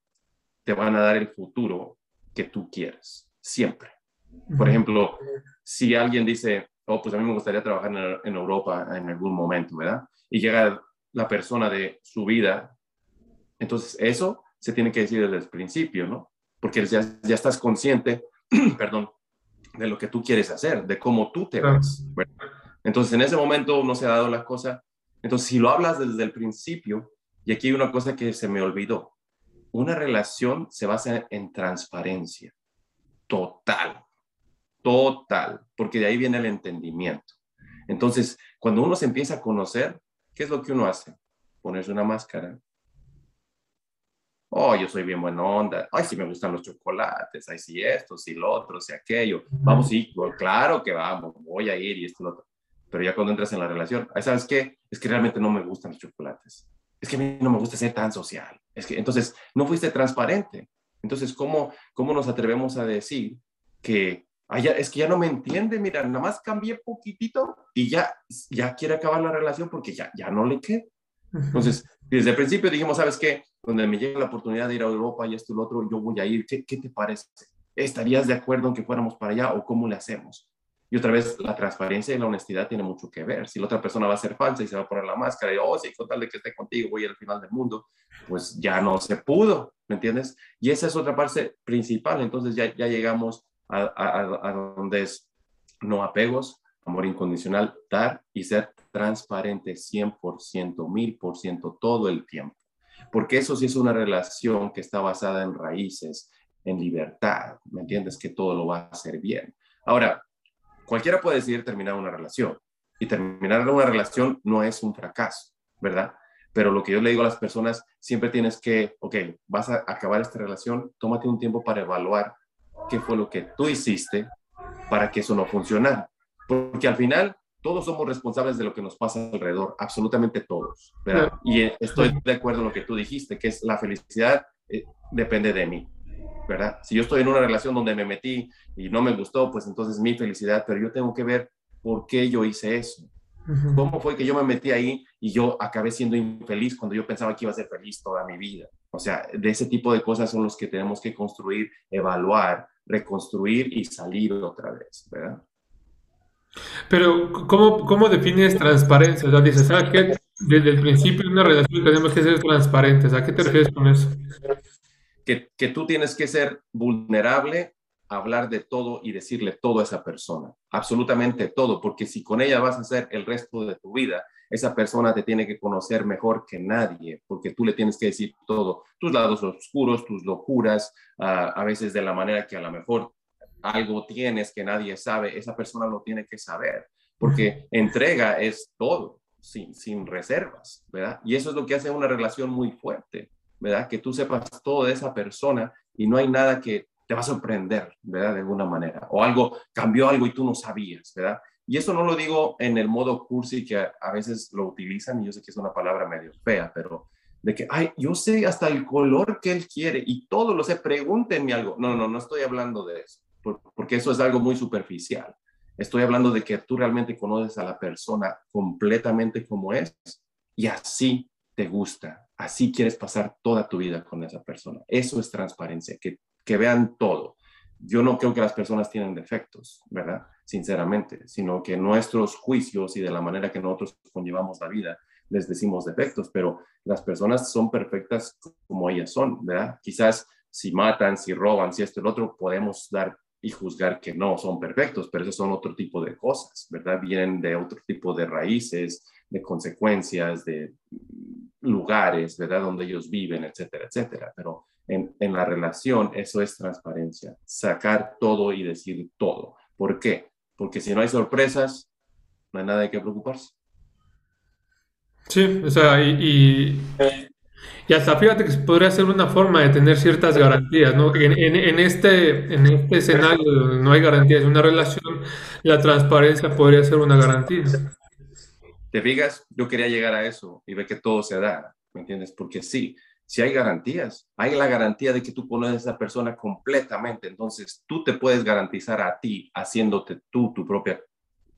Speaker 2: te van a dar el futuro que tú quieres, siempre. Por ejemplo, si alguien dice, oh, pues a mí me gustaría trabajar en, en Europa en algún momento, ¿verdad? Y llega la persona de su vida. Entonces, eso se tiene que decir desde el principio, ¿no? Porque ya, ya estás consciente, (clears throat) perdón, de lo que tú quieres hacer, de cómo tú te ves. Entonces, en ese momento no se ha dado la cosa. Entonces, si lo hablas desde el principio, y aquí hay una cosa que se me olvidó, una relación se basa en transparencia, total, total, porque de ahí viene el entendimiento. Entonces, cuando uno se empieza a conocer, ¿qué es lo que uno hace? Ponerse una máscara. Oh, yo soy bien buena onda. Ay, sí me gustan los chocolates. Ay, sí esto, sí lo otro, sí aquello. Vamos, sí, claro que vamos, voy a ir y esto y lo otro. Pero ya cuando entras en la relación, ¿sabes qué? Es que realmente no me gustan los chocolates. Es que a mí no me gusta ser tan social. Es que entonces no fuiste transparente. Entonces, ¿cómo, cómo nos atrevemos a decir que es que ya no me entiende, mira, nada más cambié poquitito y ya, ya quiere acabar la relación porque ya, ya no le queda. Entonces, desde el principio dijimos, ¿sabes qué? Donde me llega la oportunidad de ir a Europa y esto y lo otro, yo voy a ir. ¿Qué, ¿Qué te parece? ¿Estarías de acuerdo en que fuéramos para allá o cómo le hacemos? Y otra vez, la transparencia y la honestidad tiene mucho que ver. Si la otra persona va a ser falsa y se va a poner la máscara y, oh, sí, con tal de que esté contigo, voy al final del mundo, pues ya no se pudo, ¿me entiendes? Y esa es otra parte principal. Entonces ya, ya llegamos a, donde es no apegos, amor incondicional, dar y ser transparente 100%, 1000% todo el tiempo. Porque eso sí es una relación que está basada en raíces, en libertad, ¿me entiendes? Que todo lo va a hacer bien. Ahora, cualquiera puede decidir terminar una relación y terminar una relación no es un fracaso, ¿verdad? Pero lo que yo le digo a las personas, siempre tienes que, ok, vas a acabar esta relación, tómate un tiempo para evaluar qué fue lo que tú hiciste para que eso no funcionara. Porque al final todos somos responsables de lo que nos pasa alrededor, absolutamente todos. ¿verdad? Y estoy de acuerdo en lo que tú dijiste, que es la felicidad eh, depende de mí. ¿Verdad? Si yo estoy en una relación donde me metí y no me gustó, pues entonces mi felicidad, pero yo tengo que ver por qué yo hice eso. ¿Cómo fue que yo me metí ahí y yo acabé siendo infeliz cuando yo pensaba que iba a ser feliz toda mi vida? O sea, de ese tipo de cosas son los que tenemos que construir, evaluar, reconstruir y salir otra vez, ¿verdad?
Speaker 1: Pero, ¿cómo, cómo defines transparencia? O sea, dices, ¿sabes qué? Desde el principio de una relación tenemos que ser transparentes. ¿A qué te refieres con eso?
Speaker 2: Que, que tú tienes que ser vulnerable hablar de todo y decirle todo a esa persona, absolutamente todo, porque si con ella vas a hacer el resto de tu vida, esa persona te tiene que conocer mejor que nadie, porque tú le tienes que decir todo, tus lados oscuros, tus locuras, uh, a veces de la manera que a lo mejor algo tienes que nadie sabe, esa persona lo tiene que saber, porque entrega es todo, sin, sin reservas, ¿verdad? Y eso es lo que hace una relación muy fuerte, ¿verdad? Que tú sepas todo de esa persona y no hay nada que te va a sorprender, ¿verdad? De alguna manera. O algo, cambió algo y tú no sabías, ¿verdad? Y eso no lo digo en el modo cursi que a, veces lo utilizan, y yo sé que es una palabra medio fea, pero de que, ay, yo sé hasta el color que él quiere y todo lo sé, pregúntenme algo. No, no, no estoy hablando de eso, porque eso es algo muy superficial. Estoy hablando de que tú realmente conoces a la persona completamente como es y así te gusta, así quieres pasar toda tu vida con esa persona. Eso es transparencia, que que vean todo. Yo no creo que las personas tienen defectos, ¿verdad? Sinceramente, sino que nuestros juicios y de la manera que nosotros conllevamos la vida les decimos defectos, pero las personas son perfectas como ellas son, ¿verdad? Quizás si matan, si roban, si esto y lo otro, podemos dar y juzgar que no son perfectos, pero esos son otro tipo de cosas, ¿verdad? Vienen de otro tipo de raíces, de consecuencias, de lugares, ¿verdad? Donde ellos viven, etcétera, etcétera. Pero en, en, la relación, eso es transparencia, sacar todo y decir todo. ¿Por qué? Porque si no hay sorpresas, no hay nada de qué preocuparse.
Speaker 1: Sí, o sea, y, y, hasta fíjate que podría ser una forma de tener ciertas garantías, ¿no? En, en, en, este, en este escenario donde no hay garantías de una relación, la transparencia podría ser una garantía.
Speaker 2: ¿Te fijas? Yo quería llegar a eso y ver que todo se da, ¿me entiendes? Porque sí, si hay garantías, hay la garantía de que tú conoces a esa persona completamente, entonces tú te puedes garantizar a ti haciéndote tú tu propia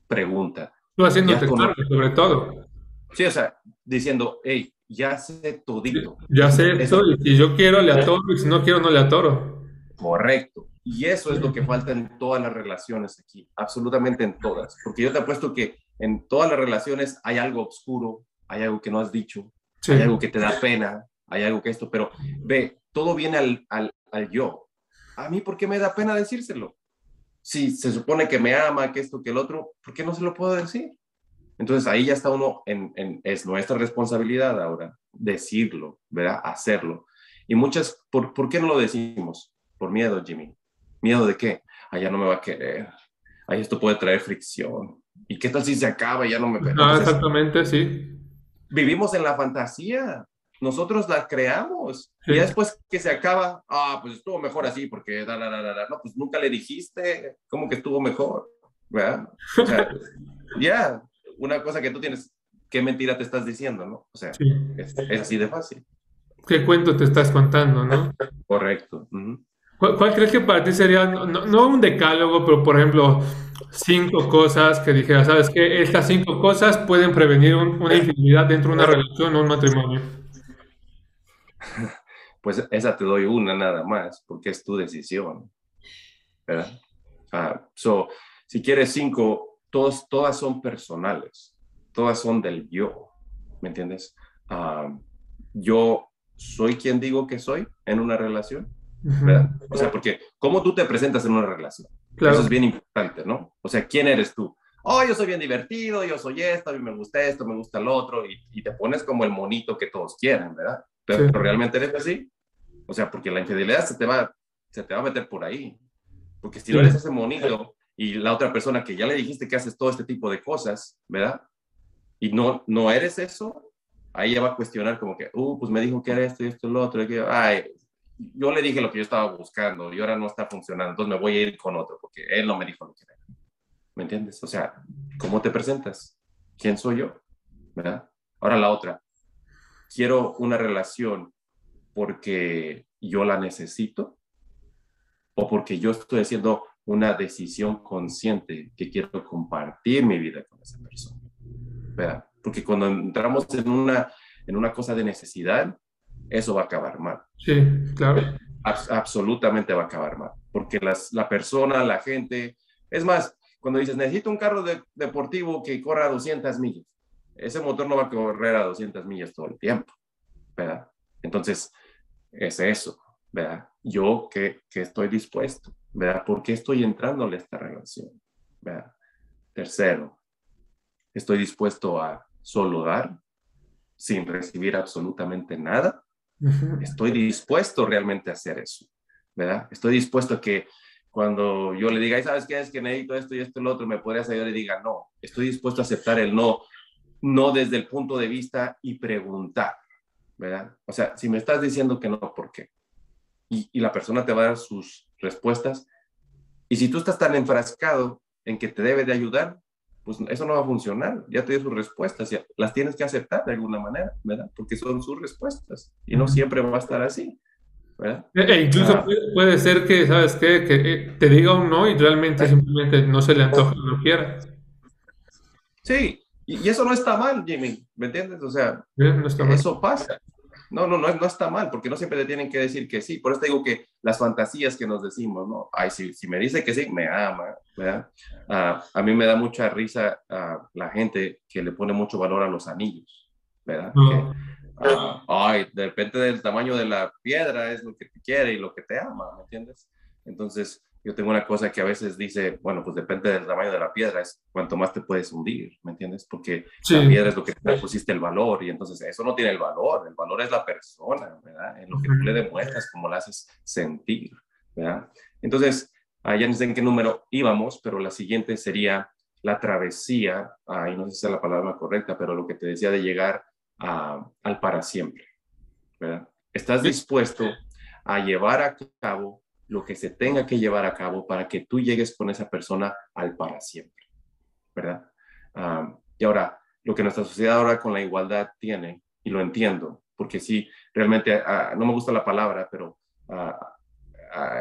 Speaker 2: pregunta.
Speaker 1: Tú haciéndote con... sobre todo.
Speaker 2: Sí, o sea, diciendo, hey, ya sé todito.
Speaker 1: ya sé esto, y si yo quiero le atoro, y si no quiero no le atoro.
Speaker 2: Correcto. Y eso es lo que falta en todas las relaciones aquí, absolutamente en todas. Porque yo te apuesto que en todas las relaciones hay algo oscuro, hay algo que no has dicho, hay algo que te da pena, hay algo que esto, pero ve, todo viene al, al, al, yo. A mí, ¿por qué me da pena decírselo? Si se supone que me ama, que esto, que el otro, ¿por qué no se lo puedo decir? Entonces ahí ya está uno, en, en, es nuestra responsabilidad ahora decirlo, ¿verdad? Hacerlo. Y muchas, ¿por, ¿por qué no lo decimos? Por miedo, Jimmy. ¿Miedo de qué? Allá no me va a querer. Ahí esto puede traer fricción. ¿Y qué tal si se acaba y ya no me...
Speaker 1: Ah, exactamente, sí.
Speaker 2: Vivimos en la fantasía nosotros la creamos. Y después que se acaba, ah, pues estuvo mejor así, porque da, da, da, no, pues nunca le dijiste cómo que estuvo mejor, ¿verdad? O sea, (laughs) ya, una cosa que tú tienes, ¿qué mentira te estás diciendo, no? O sea, es, así de fácil.
Speaker 1: ¿Qué cuento te estás contando, no?
Speaker 2: Correcto.
Speaker 1: ¿Cuál, crees que para ti sería, no, no, un decálogo, pero por ejemplo, cinco cosas que dijeras, sabes que estas cinco cosas pueden prevenir una infidelidad dentro de una relación o un matrimonio? (laughs)
Speaker 2: pues esa te doy una nada más, porque es tu decisión. ¿verdad? Ah, so, si quieres cinco, todos, todas son personales, todas son del yo, ¿me entiendes? Ah, yo soy quien digo que soy en una relación, ¿verdad? O sea, porque cómo tú te presentas en una relación, eso es bien importante, ¿no? O sea, ¿quién eres tú? Oh, yo soy bien divertido, yo soy esto, a mí me gusta esto, me gusta lo otro, y, y te pones como el monito que todos quieren, ¿verdad? pero, realmente eres así. O sea, porque la infidelidad se te va, se te va a meter por ahí. Porque si no eres ese monito y la otra persona que ya le dijiste que haces todo este tipo de cosas, ¿verdad? Y no, no eres eso, ahí ya va a cuestionar como que, uh, pues me dijo que era esto y esto y lo otro. Y que, ay, yo le dije lo que yo estaba buscando y ahora no está funcionando, entonces me voy a ir con otro porque él no me dijo lo que era. ¿Me entiendes? O sea, ¿cómo te presentas? ¿Quién soy yo? ¿Verdad? Ahora la otra quiero una relación porque yo la necesito o porque yo estoy haciendo una decisión consciente que quiero compartir mi vida con esa persona. ¿verdad? Porque cuando entramos en una, en una cosa de necesidad, eso va a acabar mal.
Speaker 1: Sí, claro.
Speaker 2: absolutamente va a acabar mal. Porque las, la persona, la gente, es más, cuando dices, necesito un carro deportivo que corra a 200 millas, ese motor no va a correr a 200 millas todo el tiempo, ¿verdad? Entonces, es eso, ¿verdad? Yo que, que estoy dispuesto, ¿verdad? ¿Por qué estoy entrando a esta relación? ¿verdad? Tercero, estoy dispuesto a solo dar sin recibir absolutamente nada. Estoy dispuesto realmente a hacer eso, ¿verdad? Estoy dispuesto a que cuando yo le diga, ¿sabes qué es que necesito esto y esto y lo otro? ¿Me podrías ayudar? Y diga, no, estoy dispuesto a aceptar el no, no desde el punto de vista y preguntar, ¿verdad? O sea, si me estás diciendo que no, ¿por qué? Y, la persona te va a dar sus respuestas. Y si tú estás tan enfrascado en que te debe de ayudar, pues eso no va a funcionar. Ya te dio sus respuestas, ya las tienes que aceptar de alguna manera, ¿verdad? Porque son sus respuestas y no siempre va a estar así. ¿verdad?
Speaker 1: E, e incluso ah. puede, ser que, ¿sabes qué? Que eh, te diga un no y realmente simplemente no se le antoja no quiera.
Speaker 2: Sí, y, eso no está mal, Jimmy, ¿me entiendes? O sea, eso pasa. No, no, no, no está mal, porque no siempre te tienen que decir que sí. Por eso te digo que las fantasías que nos decimos, ¿no? Ay, si, si me dice que sí, me ama, ¿verdad? Ah, a mí me da mucha risa a la gente que le pone mucho valor a los anillos, ¿verdad? Ah, ay, depende del tamaño de la piedra, es lo que te quiere y lo que te ama, ¿me entiendes? Entonces, yo tengo una cosa que a veces dice, bueno, pues depende del tamaño de la piedra, es cuanto más te puedes hundir, ¿me entiendes? Porque la piedra es lo que te pusiste el valor y entonces eso no tiene el valor, el valor es la persona, ¿verdad? En lo que tú le demuestras, cómo la haces sentir, ¿verdad? Entonces, ya no sé en qué número íbamos, pero la siguiente sería la travesía, ahí no sé si es la palabra correcta, pero lo que te decía de llegar a, al para siempre, ¿verdad? ¿Estás dispuesto a llevar a cabo lo que se tenga que llevar a cabo para que tú llegues con esa persona al para siempre, ¿verdad? Ah, y ahora, lo que nuestra sociedad ahora con la igualdad tiene, y lo entiendo, porque sí, realmente, ah, no me gusta la palabra, pero ah,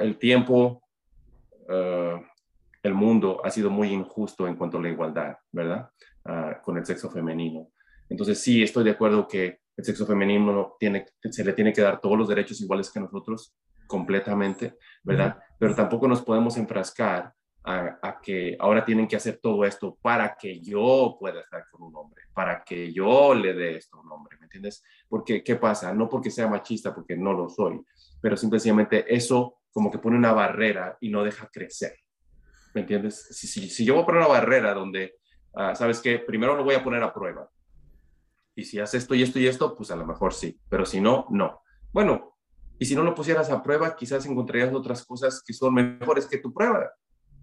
Speaker 2: el tiempo, el mundo ha sido muy injusto en cuanto a la igualdad, ¿verdad? con el sexo femenino. Entonces, sí, estoy de acuerdo que el sexo femenino se le tiene que dar todos los derechos iguales que nosotros, completamente, ¿verdad? Pero tampoco nos podemos enfrascar a, que ahora tienen que hacer todo esto para que yo pueda estar con un hombre, para que yo le dé esto a un hombre, ¿me entiendes? Porque, ¿qué pasa? No porque sea machista, porque no lo soy, pero simplemente eso como que pone una barrera y no deja crecer, ¿me entiendes? Si, si, si yo voy a poner una barrera donde, ah, ¿sabes qué? Primero lo voy a poner a prueba. Y si hace esto y esto y esto, pues a lo mejor sí, pero si no, no. Bueno, y si no lo pusieras a prueba, quizás encontrarías otras cosas que son mejores que tu prueba.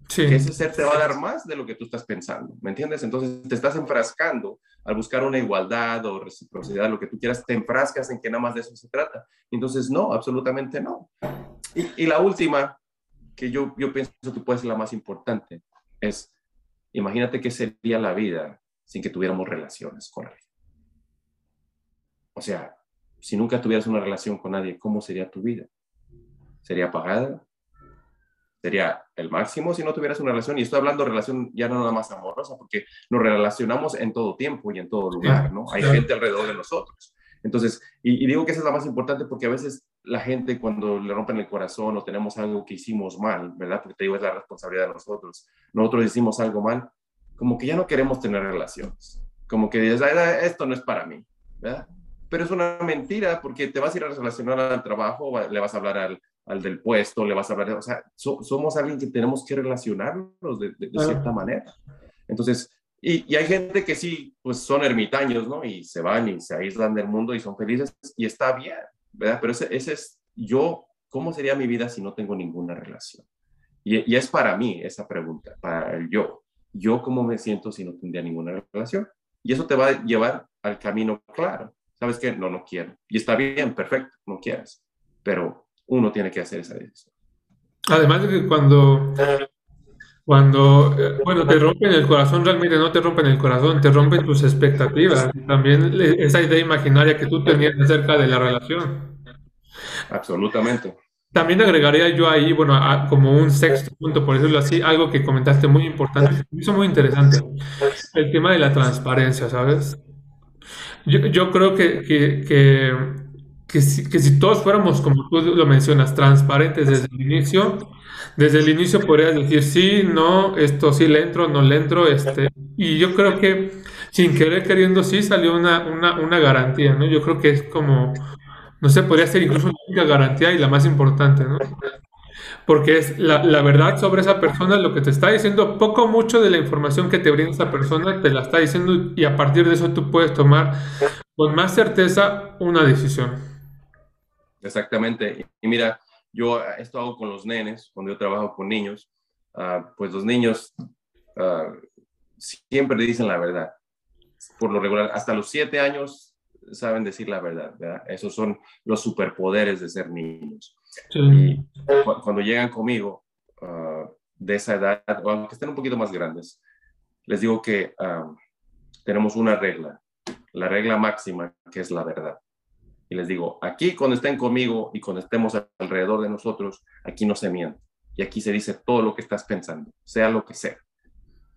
Speaker 2: Sí. Que ese ser te va a dar más de lo que tú estás pensando, ¿me entiendes? Entonces te estás enfrascando al buscar una igualdad o reciprocidad, lo que tú quieras, te enfrascas en que nada más de eso se trata. Entonces, no, absolutamente no. Y, y la última, que yo, yo pienso que puede ser la más importante, es, imagínate qué sería la vida sin que tuviéramos relaciones con alguien. O sea, si nunca tuvieras una relación con nadie, ¿cómo sería tu vida? ¿Sería apagada? ¿Sería el máximo si no tuvieras una relación? Y estoy hablando de relación ya no nada más amorosa, porque nos relacionamos en todo tiempo y en todo lugar, ¿no? Hay gente alrededor de nosotros. Entonces, y, digo que esa es la más importante porque a veces la gente cuando le rompen el corazón o tenemos algo que hicimos mal, ¿verdad? Porque te digo, es la responsabilidad de nosotros. Nosotros hicimos algo mal, como que ya no queremos tener relaciones. Como que dices, esto no es para mí, ¿verdad? Pero es una mentira porque te vas a ir a relacionar al trabajo, le vas a hablar al, al del puesto, le vas a hablar, o sea, somos alguien que tenemos que relacionarnos de, de, cierta manera. Entonces, y, y, hay gente que sí, pues son ermitaños, ¿no? Y se van y se aíslan del mundo y son felices y está bien, ¿verdad? Pero ese, ese es yo, ¿cómo sería mi vida si no tengo ninguna relación? Y, y es para mí esa pregunta, para el yo. Yo, ¿cómo me siento si no tendría ninguna relación? Y eso te va a llevar al camino claro. ¿Sabes qué? No, no quiero. Y está bien, perfecto, no quieras. Pero uno tiene que hacer esa decisión.
Speaker 1: Además de que cuando, cuando, eh, bueno, te rompen el corazón, realmente no te rompen el corazón, te rompen tus expectativas. También esa idea imaginaria que tú tenías acerca de la relación.
Speaker 2: Absolutamente.
Speaker 1: También agregaría yo ahí, bueno, como un sexto punto, por decirlo así, algo que comentaste muy importante, me hizo muy interesante, el tema de la transparencia, ¿sabes? Yo, yo creo que, que, que, que, si, todos fuéramos, como tú lo mencionas, transparentes desde el inicio, desde el inicio podrías decir sí, no, esto sí le entro, no le entro, este, y yo creo que sin querer queriendo sí salió una, una, una garantía, ¿no? Yo creo que es como no sé, podría ser incluso la única garantía y la más importante, ¿no? Porque es la, la, verdad sobre esa persona, lo que te está diciendo, poco mucho de la información que te brinda esa persona, te la está diciendo y a partir de eso tú puedes tomar con más certeza una decisión.
Speaker 2: Exactamente. Y mira, yo esto hago con los nenes, cuando yo trabajo con niños, uh, pues los niños uh, siempre dicen la verdad. Por lo regular, hasta los siete años saben decir la verdad, ¿verdad? Esos son los superpoderes de ser niños. Y cuando llegan conmigo ah, de esa edad, o aunque estén un poquito más grandes, les digo que ah, tenemos una regla, la regla máxima, que es la verdad. Y les digo, aquí cuando estén conmigo y cuando estemos alrededor de nosotros, aquí no se miente. Y aquí se dice todo lo que estás pensando, sea lo que sea.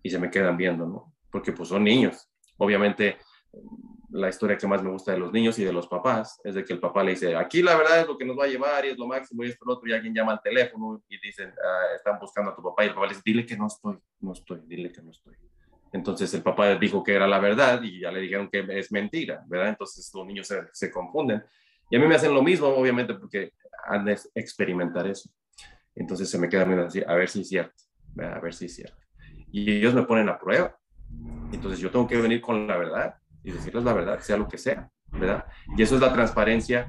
Speaker 2: Y se me quedan viendo, ¿no? Porque pues son niños. Obviamente la historia que más me gusta de los niños y de los papás es de que el papá le dice, aquí la verdad es lo que nos va a llevar y es lo máximo y esto lo otro, y alguien llama al teléfono y dicen, ah, están buscando a tu papá y el papá le dice, dile que no estoy, no estoy, dile que no estoy. Entonces el papá dijo que era la verdad y ya le dijeron que es mentira, ¿verdad? Entonces los niños se, se confunden. Y a mí me hacen lo mismo, obviamente, porque han de experimentar eso. Entonces se me queda mirando así, a ver si es cierto, a ver si es cierto. Y ellos me ponen a prueba. Entonces yo tengo que venir con la verdad y decirles la verdad, sea lo que sea, ¿verdad? Y eso es la transparencia,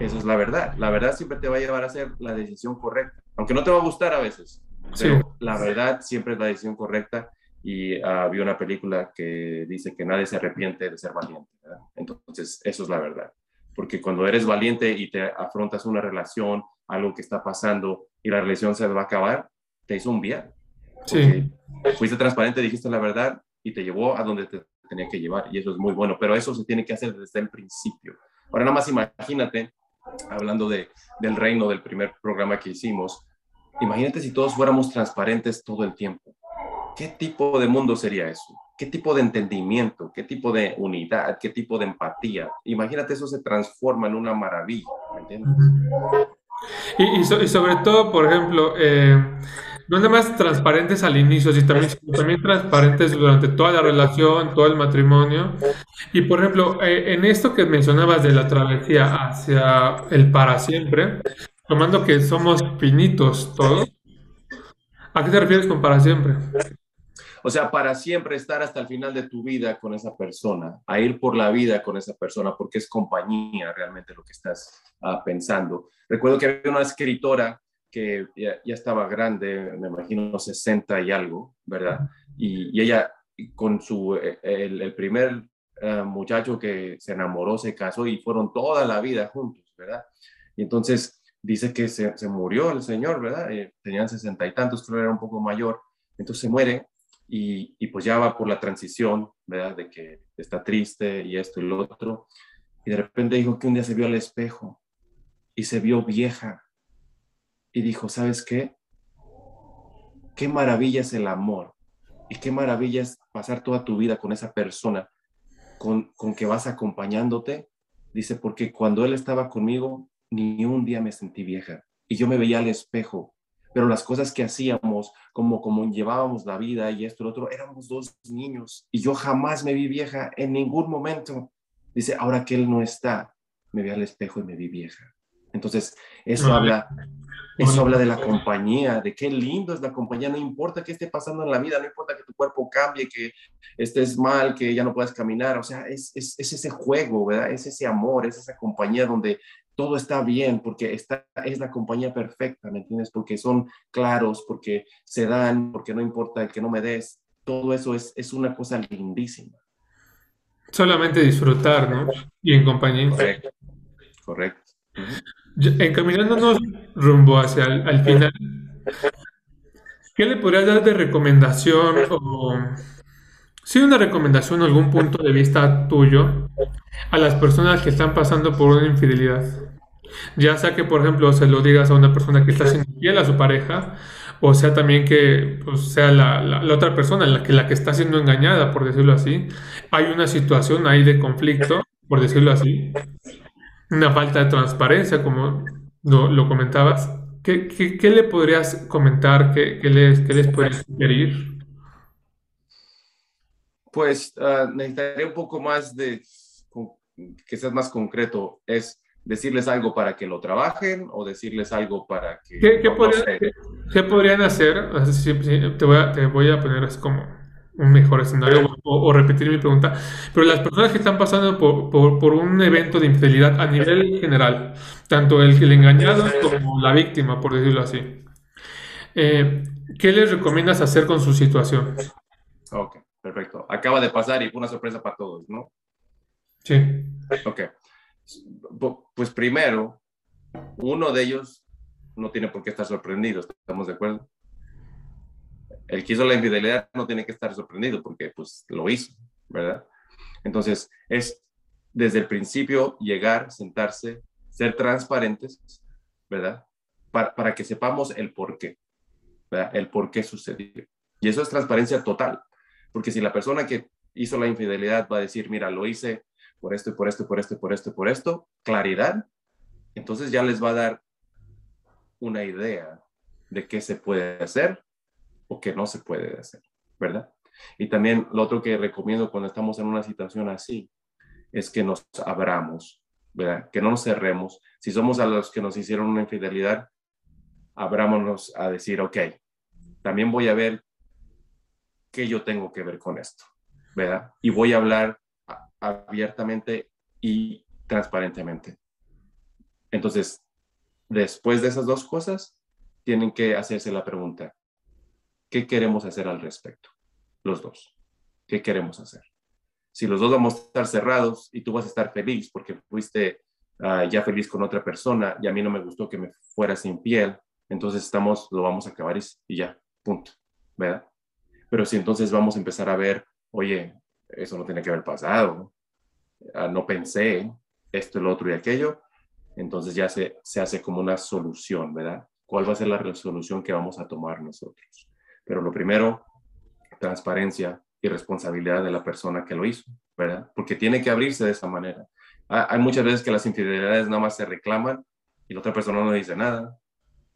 Speaker 2: eso es la verdad. La verdad siempre te va a llevar a hacer la decisión correcta, aunque no te va a gustar a veces, pero la verdad siempre es la decisión correcta. Y uh, vi una película que dice que nadie se arrepiente de ser valiente, ¿verdad? Entonces, eso es la verdad. Porque cuando eres valiente y te afrontas una relación, algo que está pasando y la relación se va a acabar, te hizo un bien. Sí. Fuiste transparente, dijiste la verdad y te llevó a donde te tenía que llevar y eso es muy bueno, pero eso se tiene que hacer desde el principio. Ahora nada más imagínate, hablando de, del reino del primer programa que hicimos, imagínate si todos fuéramos transparentes todo el tiempo. ¿Qué tipo de mundo sería eso? ¿Qué tipo de entendimiento? ¿Qué tipo de unidad? ¿Qué tipo de empatía? Imagínate eso se transforma en una maravilla, ¿me entiendes?
Speaker 1: Y, y, y sobre todo, por ejemplo, eh, no nada más transparentes al inicio, sino también, transparentes durante toda la relación, todo el matrimonio. Y por ejemplo, eh, en esto que mencionabas de la travesía hacia el para siempre, tomando que somos finitos todos, ¿a qué te refieres con para siempre?
Speaker 2: O sea, para siempre estar hasta el final de tu vida con esa persona, a ir por la vida con esa persona, porque es compañía realmente lo que estás uh, pensando. Recuerdo que había una escritora que ya, estaba grande, me imagino 60 y algo, ¿verdad? Y, ella con su, eh, el, primer uh, muchacho que se enamoró, se casó y fueron toda la vida juntos, ¿verdad? Y entonces dice que se, se murió el señor, ¿verdad? Eh, tenían sesenta y tantos, creo era un poco mayor, entonces se muere y, y, pues ya va por la transición, ¿verdad? De que está triste y esto y lo otro. Y de repente dijo que un día se vio al espejo y se vio vieja y dijo, ¿sabes qué? Qué maravilla es el amor y qué maravilla es pasar toda tu vida con esa persona con, con que vas acompañándote. Dice, porque cuando él estaba conmigo, ni un día me sentí vieja y yo me veía al espejo, pero las cosas que hacíamos, como, como llevábamos la vida y esto y lo otro, éramos dos niños y yo jamás me vi vieja en ningún momento. Dice, ahora que él no está, me vi al espejo y me vi vieja. Entonces, eso habla eso habla de la compañía, de qué lindo es la compañía, no importa qué esté pasando en la vida, no importa que tu cuerpo cambie, que estés mal, que ya no puedas caminar, o sea, es, es, es ese juego, ¿verdad? Es ese amor, es esa compañía donde todo está bien, porque esta es la compañía perfecta, ¿me entiendes? Porque son claros, porque se dan, porque no importa el que no me des, todo eso es, es una cosa lindísima.
Speaker 1: Solamente disfrutar, ¿no? Y en compañía.
Speaker 2: Correcto, correcto.
Speaker 1: Encaminándonos rumbo hacia el al final, ¿qué le podrías dar de recomendación o sí una recomendación o algún punto de vista tuyo a las personas que están pasando por una infidelidad? Ya sea que, por ejemplo, se lo digas a una persona que está siendo fiel a su pareja, o sea también que pues, sea la, la, la, otra persona la que, la que está siendo engañada, por decirlo así. Hay una situación ahí de conflicto, por decirlo así, una falta de transparencia, como lo, lo comentabas. ¿Qué, ¿Qué, qué, le podrías comentar? ¿Qué, qué les, qué les puedes sugerir?
Speaker 2: Pues uh, necesitaría un poco más de, que seas más concreto. Es decirles algo para que lo trabajen o decirles algo para que...
Speaker 1: ¿Qué, qué, no, podrían. ¿qué podrían, hacer? Te voy, a, te voy a poner así como un mejor escenario o, o, repetir mi pregunta, pero las personas que están pasando por, por, por, un evento de infidelidad a nivel general, tanto el, el engañado como la víctima, por decirlo así, eh, ¿qué les recomiendas hacer con su situación?
Speaker 2: Ok, perfecto. Acaba de pasar y fue una sorpresa para todos, ¿no?
Speaker 1: Sí.
Speaker 2: Ok. Pues primero, uno de ellos no tiene por qué estar sorprendido, ¿estamos de acuerdo? El que hizo la infidelidad no tiene que estar sorprendido porque pues lo hizo, ¿verdad? Entonces, es desde el principio llegar, sentarse, ser transparentes, ¿verdad? Para, para que sepamos el por qué, ¿verdad? El por qué sucedió. Y eso es transparencia total, porque si la persona que hizo la infidelidad va a decir, mira, lo hice por esto y por esto y por esto y por esto y por esto, claridad, entonces ya les va a dar una idea de qué se puede hacer o qué no se puede hacer, ¿verdad? Y también lo otro que recomiendo cuando estamos en una situación así es que nos abramos, ¿verdad? Que no nos cerremos. Si somos a los que nos hicieron una infidelidad, abrámonos a decir, ok, también voy a ver qué yo tengo que ver con esto, ¿verdad? Y voy a hablar abiertamente y transparentemente. Entonces, después de esas dos cosas, tienen que hacerse la pregunta, ¿qué queremos hacer al respecto? Los dos. ¿Qué queremos hacer? Si los dos vamos a estar cerrados y tú vas a estar feliz porque fuiste uh, ya feliz con otra persona y a mí no me gustó que me fuera sin piel, entonces estamos, lo vamos a acabar y, y ya, punto, ¿verdad? Pero si entonces vamos a empezar a ver, oye, eso no tiene que haber pasado, uh, no pensé esto, lo otro y aquello, entonces ya se, se hace como una solución, ¿verdad? ¿Cuál va a ser la resolución que vamos a tomar nosotros? Pero lo primero, transparencia y responsabilidad de la persona que lo hizo, ¿verdad? Porque tiene que abrirse de esa manera. Hay muchas veces que las infidelidades nada más se reclaman y la otra persona no dice nada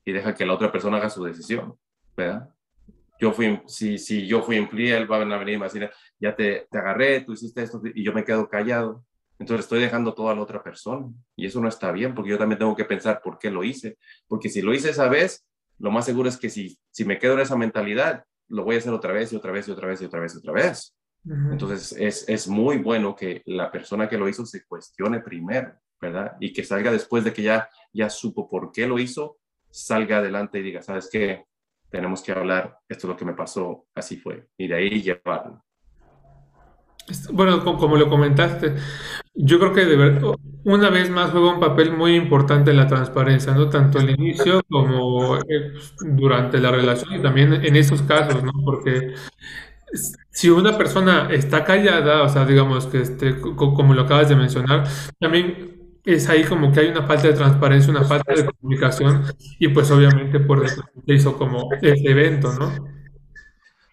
Speaker 2: y deja que la otra persona haga su decisión, ¿verdad? Yo fui, si, si yo fui infiel, van a venir y me decir, ya te, te agarré, tú hiciste esto y yo me quedo callado. Entonces estoy dejando todo a la otra persona y eso no está bien porque yo también tengo que pensar por qué lo hice. Porque si lo hice esa vez, lo más seguro es que si, si me quedo en esa mentalidad, lo voy a hacer otra vez y otra vez y otra vez y otra vez y otra vez. Uh -huh. Entonces es, es muy bueno que la persona que lo hizo se cuestione primero, ¿verdad? Y que salga después de que ya, ya supo por qué lo hizo, salga adelante y diga, ¿sabes qué? Tenemos que hablar, esto es lo que me pasó, así fue. Y de ahí llevarlo.
Speaker 1: Bueno, como lo comentaste, yo creo que de verdad, una vez más juega un papel muy importante la transparencia, ¿no? Tanto al inicio como durante la relación y también en esos casos, ¿no? Porque si una persona está callada, o sea, digamos que este, como lo acabas de mencionar, también es ahí como que hay una falta de transparencia, una falta de comunicación y pues obviamente por eso se hizo como este evento, ¿no?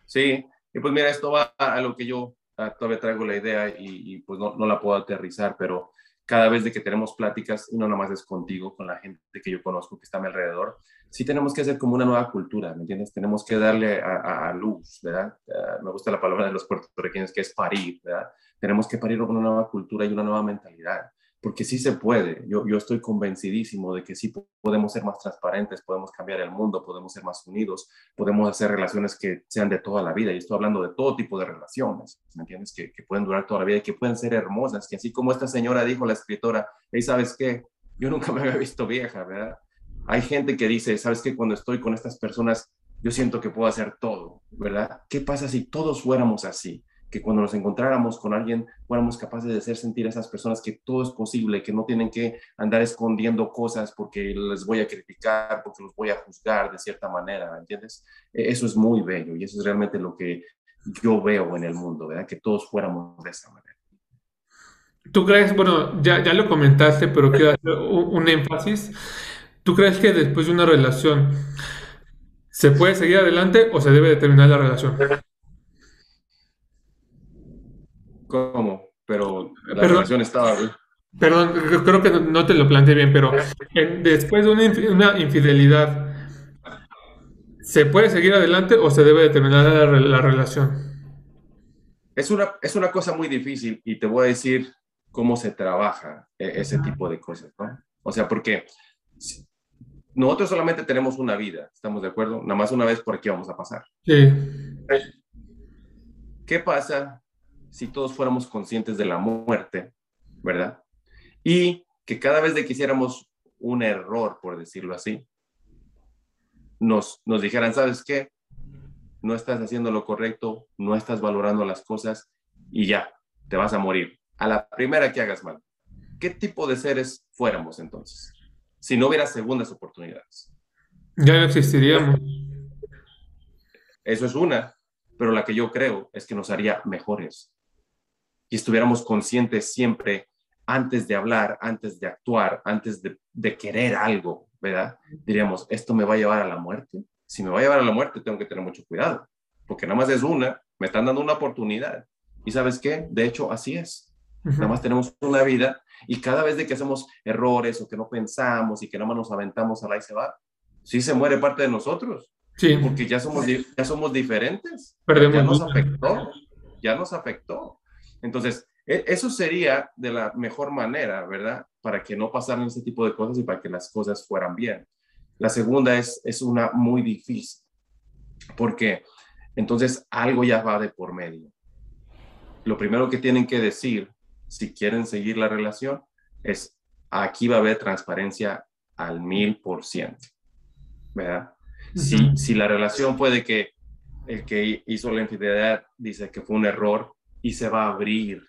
Speaker 2: Sí, y pues mira, esto va a lo que yo todavía traigo la idea y, y pues no, no, la puedo aterrizar, pero cada vez de que tenemos pláticas, y no nomás es contigo, con la gente que yo conozco que está a mi alrededor, sí tenemos que hacer como una nueva cultura, ¿me entiendes? Tenemos que darle a, a, luz, ¿verdad? Uh, me gusta la palabra de los puertorriqueños que es parir, ¿verdad? Tenemos que parir una nueva cultura y una nueva mentalidad porque sí se puede. Yo, yo estoy convencidísimo de que sí podemos ser más transparentes, podemos cambiar el mundo, podemos ser más unidos, podemos hacer relaciones que sean de toda la vida. Y estoy hablando de todo tipo de relaciones, ¿me entiendes? Que, que pueden durar toda la vida y que pueden ser hermosas. Que así como esta señora dijo, la escritora, hey, ¿sabes qué? Yo nunca me había visto vieja, ¿verdad? Hay gente que dice, ¿sabes qué? Cuando estoy con estas personas, yo siento que puedo hacer todo, ¿verdad? ¿Qué pasa si todos fuéramos así? Que cuando nos encontráramos con alguien fuéramos capaces de hacer sentir a esas personas que todo es posible, que no tienen que andar escondiendo cosas porque les voy a criticar, porque los voy a juzgar de cierta manera, ¿entiendes? Eso es muy bello y eso es realmente lo que yo veo en el mundo, ¿verdad? Que todos fuéramos de esa manera.
Speaker 1: ¿Tú crees, bueno, ya, ya lo comentaste, pero quiero hacer un, énfasis. ¿Tú crees que después de una relación se puede seguir adelante o se debe de terminar la relación?
Speaker 2: ¿Cómo? Pero la
Speaker 1: Perdón,
Speaker 2: relación estaba...
Speaker 1: perdón, creo que no te lo planteé bien, pero en- después de una, infi- una infidelidad, ¿se puede seguir adelante o se debe de terminar la, re- la relación?
Speaker 2: Es una, es una cosa muy difícil y te voy a decir cómo se trabaja eh, ese tipo de cosas, ¿no? O sea, porque nosotros solamente tenemos una vida, ¿estamos de acuerdo? Nada más una vez por aquí vamos a pasar.
Speaker 1: Sí,
Speaker 2: ¿Qué pasa si todos fuéramos conscientes de la muerte, ¿verdad? Y que cada vez de que hiciéramos un error, por decirlo así, nos, nos dijeran, ¿sabes qué? No estás haciendo lo correcto, no estás valorando las cosas y ya, te vas a morir. A la primera que hagas mal. ¿Qué tipo de seres fuéramos entonces? Si no hubiera segundas oportunidades.
Speaker 1: ya no existiríamos.
Speaker 2: Eso es una, pero la que yo creo es que nos haría mejores. Y estuviéramos conscientes siempre antes de hablar, antes de actuar, antes de, de querer algo, ¿verdad? Diríamos, ¿esto me va a llevar a la muerte? Si me va a llevar a la muerte, tengo que tener mucho cuidado, porque nada más es una, me están dando una oportunidad. ¿Y sabes qué? De hecho, así es. Nada más tenemos una vida y cada vez de que hacemos errores o que no pensamos y que nada más nos aventamos a la y se va, sí se muere parte de nosotros
Speaker 1: Sí,
Speaker 2: porque ya somos, ya somos diferentes.
Speaker 1: Perdemos
Speaker 2: ya nos afectó, ya nos afectó. Entonces, e- eso sería de la mejor manera, ¿verdad? Para que no pasaran ese tipo de cosas y para que las cosas fueran bien. La segunda es, es una muy difícil, porque entonces algo ya va de por medio. Lo primero que tienen que decir, si quieren seguir la relación, es aquí va a haber transparencia al mil por ciento, ¿verdad? Si,
Speaker 1: Ujú.
Speaker 2: si la relación fue de que el que hizo la infidelidad dice que fue un error y se va a abrir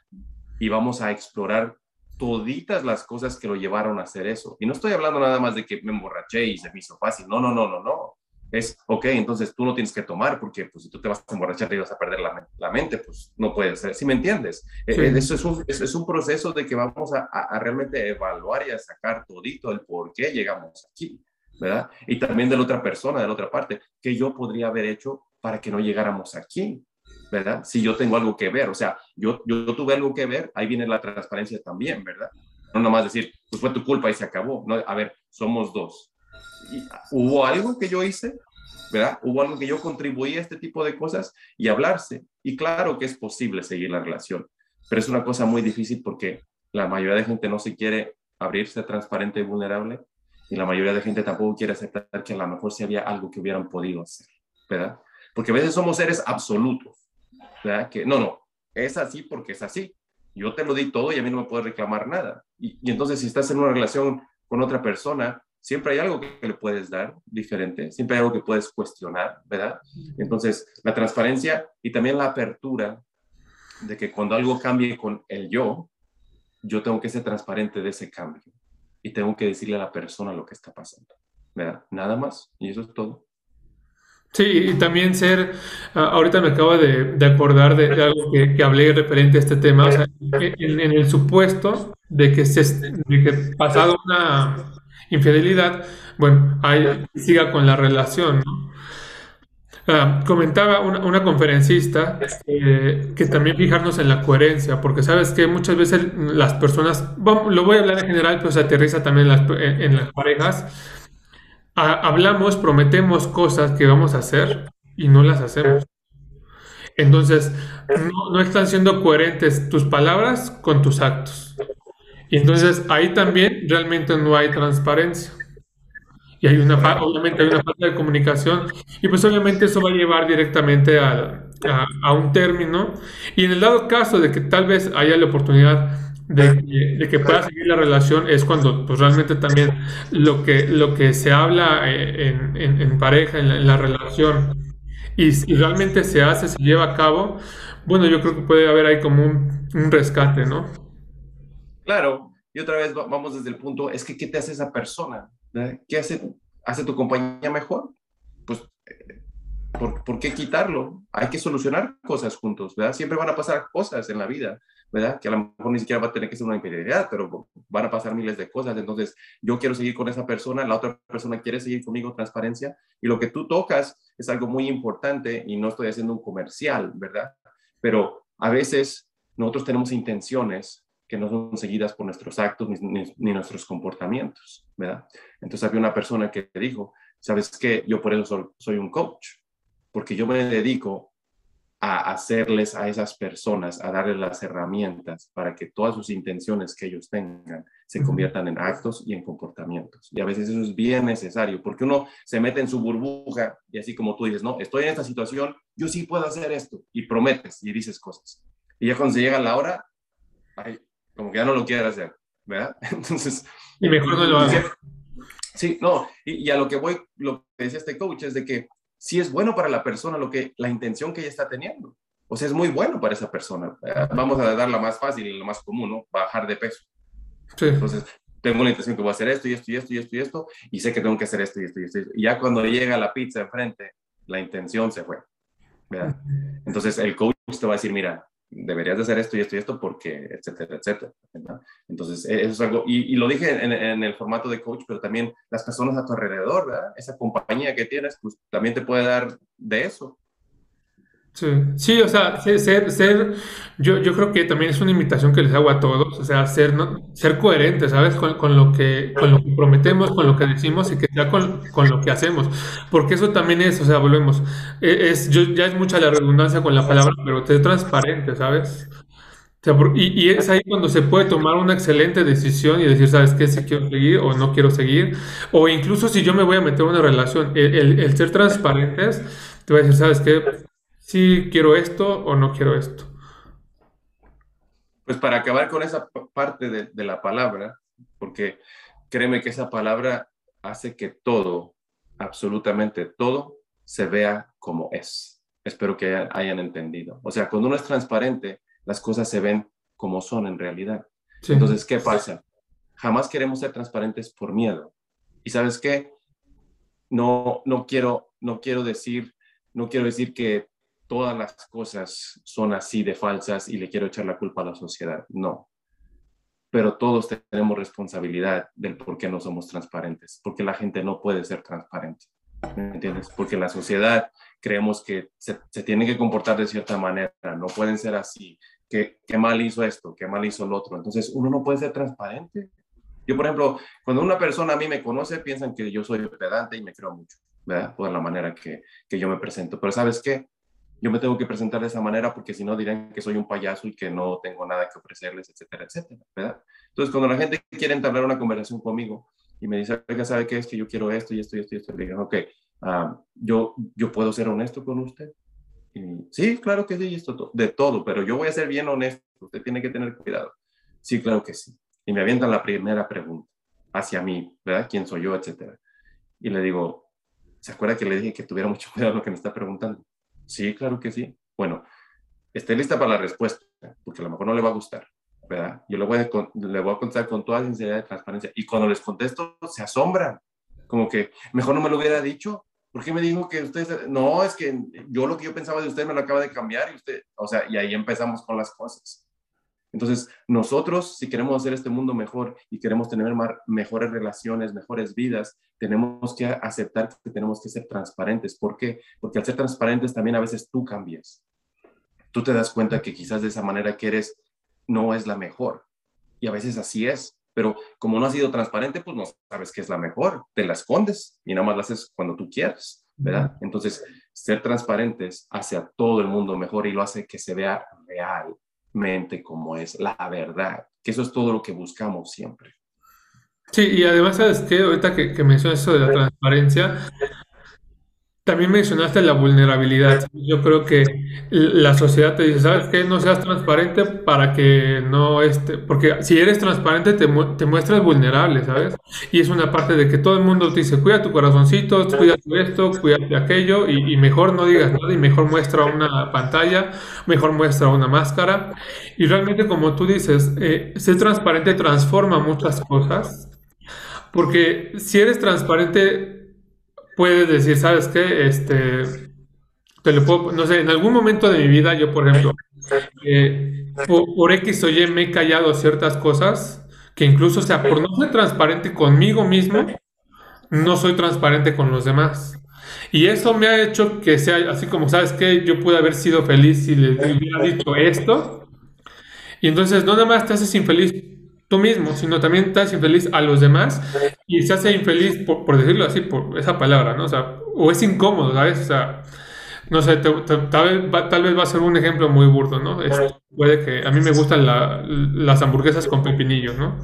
Speaker 2: y vamos a explorar toditas las cosas que lo llevaron a hacer eso. Y no estoy hablando nada más de que me emborraché y se me hizo fácil. No, no, no, no, no. Es, ok, entonces tú no tienes que tomar porque pues si tú te vas a emborrachar te vas a perder la, la mente, pues no puede ser. ¿Sí me entiendes?
Speaker 1: Sí.
Speaker 2: Eh, Eso es un, es un proceso de que vamos a, a- a realmente evaluar y a sacar todito el por qué llegamos aquí. ¿verdad? Y también de la otra persona, de la otra parte, que yo podría haber hecho para que no llegáramos aquí, ¿verdad? Si yo tengo algo que ver, o sea, yo, yo tuve algo que ver, ahí viene la transparencia también, ¿verdad? No nomás decir, pues fue tu culpa y se acabó. No, a ver, somos dos. Y, ¿Hubo algo que yo hice? ¿Verdad? Hubo algo que yo contribuí a este tipo de cosas y hablarse. Y claro que es posible seguir la relación, pero es una cosa muy difícil porque la mayoría de gente no se quiere abrirse transparente y vulnerable y la mayoría de gente tampoco quiere aceptar que a lo mejor sí había algo que hubieran podido hacer, ¿verdad? Porque a veces somos seres absolutos, no, no, es así porque es así. Yo te lo di todo y a mí no me puedes reclamar nada. Y, y entonces si estás en una relación con otra persona, siempre hay algo que le puedes dar diferente, siempre hay algo que puedes cuestionar, ¿verdad? Entonces, la transparencia y también la apertura de que cuando algo cambie con el yo, yo tengo que ser transparente de ese cambio y tengo que decirle a la persona lo que está pasando, ¿verdad? Nada más, y eso es todo.
Speaker 1: Sí, y también ser, ah, ahorita me acabo de, acordar de, algo que, hablé referente a este tema, o sea, en, el supuesto de que, se, de que pasado una infidelidad, bueno, ahí siga con la relación, ¿no? Ah, comentaba una, conferencista eh, que también fijarnos en la coherencia, porque sabes que muchas veces las personas, lo voy a hablar en general, pero se aterriza también en las, en, en las parejas, ha- hablamos, prometemos cosas que vamos a hacer y no las hacemos. Entonces, no, no están siendo coherentes tus palabras con tus actos. Y entonces ahí también realmente no hay transparencia. Y hay una, obviamente hay una falta de comunicación y pues obviamente eso va a llevar directamente al- a, a un término. Y en el dado caso de que tal vez haya la oportunidad de que, de pueda seguir la relación, es cuando pues realmente también lo que, lo que se habla eh, en, en- pareja, en la, en la relación, y, y realmente se hace, se lleva a cabo, bueno, yo creo que puede haber ahí como un, un rescate, ¿no?
Speaker 2: Claro, y otra vez va- vamos desde el punto, es que ¿qué te hace esa persona? ¿verdad? ¿Qué hace, hace tu compañía mejor? Pues, eh, ¿por, por qué quitarlo? Hay que solucionar cosas juntos, ¿verdad? Siempre van a pasar cosas en la vida, ¿verdad? Que a lo mejor ni siquiera va a tener que ser una infidelidad, pero van a pasar miles de cosas. Entonces, yo quiero seguir con esa persona, la otra persona quiere seguir conmigo, transparencia, y lo que tú tocas es algo muy importante y no estoy haciendo un comercial, ¿verdad? Pero a veces nosotros tenemos intenciones que no son seguidas por nuestros actos ni, nuestros comportamientos, ¿verdad? Entonces había una persona que dijo, ¿sabes qué? Yo por eso soy un coach, porque yo me dedico a hacerles a esas personas, a darles las herramientas para que todas sus intenciones que ellos tengan se conviertan en actos y en comportamientos. Y a veces eso es bien necesario, porque uno se mete en su burbuja y así como tú dices, no, estoy en esta situación, yo sí puedo hacer esto, y prometes y dices cosas. Y ya cuando se llega la hora, ay, como que ya no lo quieres hacer, ¿verdad? (laughs) Entonces...
Speaker 1: Y mejor no lo haces.
Speaker 2: Sí, no, y, y a lo que voy, lo que dice este coach es de que si es bueno para la persona lo que la intención que ella está teniendo. O sea, es muy bueno para esa persona. Eh, vamos a dar la más fácil y lo más común, ¿no? Bajar de peso. Entonces, tengo la intención que voy a hacer esto y esto y esto y esto y esto, y sé que tengo que hacer esto y esto y esto. Y ya cuando llega la pizza enfrente, la intención se fue. ¿verdad? Entonces, el coach te va a decir, mira, deberías de hacer esto y esto y esto porque, etcétera, etcétera. Entonces, e-, eso es algo, y, lo dije en, el formato de coach, pero también las personas a tu alrededor. Esa compañía que tienes, pues también te puede dar de eso.
Speaker 1: Sí, sí, o sea, ser, ser, yo, yo creo que también es una invitación que les hago a todos, o sea, ser, ¿no? ser coherentes, ¿sabes? Con, con, lo que, con lo que prometemos, con lo que decimos y que sea con, con lo que hacemos, porque eso también es, o sea, volvemos, e, es, yo, ya es mucha la redundancia con la palabra, pero ser transparente, ¿sabes? O sea, y, y, es ahí cuando se puede tomar una excelente decisión y decir, ¿sabes qué? Si quiero seguir o no quiero seguir, o incluso si yo me voy a meter en una relación, el, el, el ser transparentes, te voy a decir, ¿sabes qué? Si quiero esto o no quiero esto.
Speaker 2: Pues para acabar con esa parte de, la palabra, porque créeme que esa palabra hace que todo, absolutamente todo, se vea como es. Espero que hayan, entendido. O sea, cuando uno es transparente, las cosas se ven como son en realidad. Entonces, ¿qué pasa? Jamás queremos ser transparentes por miedo. Y sabes qué? No, no quiero, no quiero decir, no quiero decir que todas las cosas son así de falsas y le quiero echar la culpa a la sociedad. No. Pero todos tenemos responsabilidad del por qué no somos transparentes, porque la gente no puede ser transparente. ¿Me entiendes? Porque la sociedad creemos que se, se tiene que comportar de cierta manera, no pueden ser así. ¿Qué, ¿Qué mal hizo esto? ¿Qué mal hizo el otro? Entonces, uno no puede ser transparente. Yo, por ejemplo, cuando una persona a mí me conoce, piensan que yo soy pedante y me creo mucho, ¿verdad? Por la manera que, que yo me presento. Pero ¿sabes qué? Yo me tengo que presentar de esa manera porque si no dirán que soy un payaso y que no tengo nada que ofrecerles, etcétera, etcétera, ¿verdad? Entonces, cuando la gente quiere entablar una conversación conmigo y me dice, oiga, ¿sabe qué es que yo quiero esto y esto y esto y esto? Le digo, ok, uh, yo, yo puedo ser honesto con usted. Y, sí, claro que sí, esto de todo, pero yo voy a ser bien honesto, usted tiene que tener cuidado. Sí, claro que sí. Y me avientan la primera pregunta hacia mí, ¿verdad? ¿Quién soy yo, etcétera? Y le digo, ¿se acuerda que le dije que tuviera mucho cuidado lo que me está preguntando? Sí, claro que sí. Bueno, esté lista para la respuesta, porque a lo mejor no le va a gustar, ¿verdad? Yo le voy a, le contestar con toda sinceridad y transparencia. Y cuando les contesto, se asombran. Como que, mejor no me lo hubiera dicho. ¿Por qué me dijo que usted, no, es que yo lo que yo pensaba de usted me lo acaba de cambiar y usted, o sea, y ahí empezamos con las cosas. Entonces, nosotros, si queremos hacer este mundo mejor y queremos tener mejores relaciones, mejores vidas, tenemos que aceptar que tenemos que ser transparentes. ¿Por qué? Porque al ser transparentes también a veces tú cambias. Tú te das cuenta que quizás de esa manera que eres no es la mejor. Y a veces así es. Pero como no has sido transparente, pues no sabes qué es la mejor. Te la escondes y nada más la haces cuando tú quieres, ¿verdad? Entonces, ser transparentes hace a todo el mundo mejor y lo hace que se vea real, mente como es la verdad, que eso es todo lo que buscamos siempre.
Speaker 1: Sí, y además, ¿sabes qué? Ahorita que, que mencionas eso de la transparencia, también mencionaste la vulnerabilidad. Yo creo que la sociedad te dice, ¿sabes qué? No seas transparente para que no esté, porque si eres transparente te, te muestras vulnerable, ¿sabes? Y es una parte de que todo el mundo te dice, cuida tu corazoncito, cuida esto, cuídate aquello, y, mejor no digas nada y mejor muestra una pantalla, mejor muestra una máscara. Y realmente, como tú dices, eh, ser transparente transforma muchas cosas, porque si eres transparente puedes decir, ¿sabes qué? Este, te lo puedo, no sé, en algún momento de mi vida, yo, por ejemplo, eh, por, X o Y me he callado ciertas cosas, que incluso, o sea, por no ser transparente conmigo mismo, no soy transparente con los demás. Y eso me ha hecho que sea así como, ¿sabes qué? Yo pude haber sido feliz si le hubiera dicho esto. Y entonces no nada más te haces infeliz tú mismo, sino también haces infeliz a los demás y se hace infeliz, por, decirlo así, por esa palabra, ¿no? O es incómodo, ¿sabes? O no sé, tal, vez va, a ser un ejemplo muy burdo, ¿no? puede que a mí me gustan las hamburguesas con pepinillos, ¿no?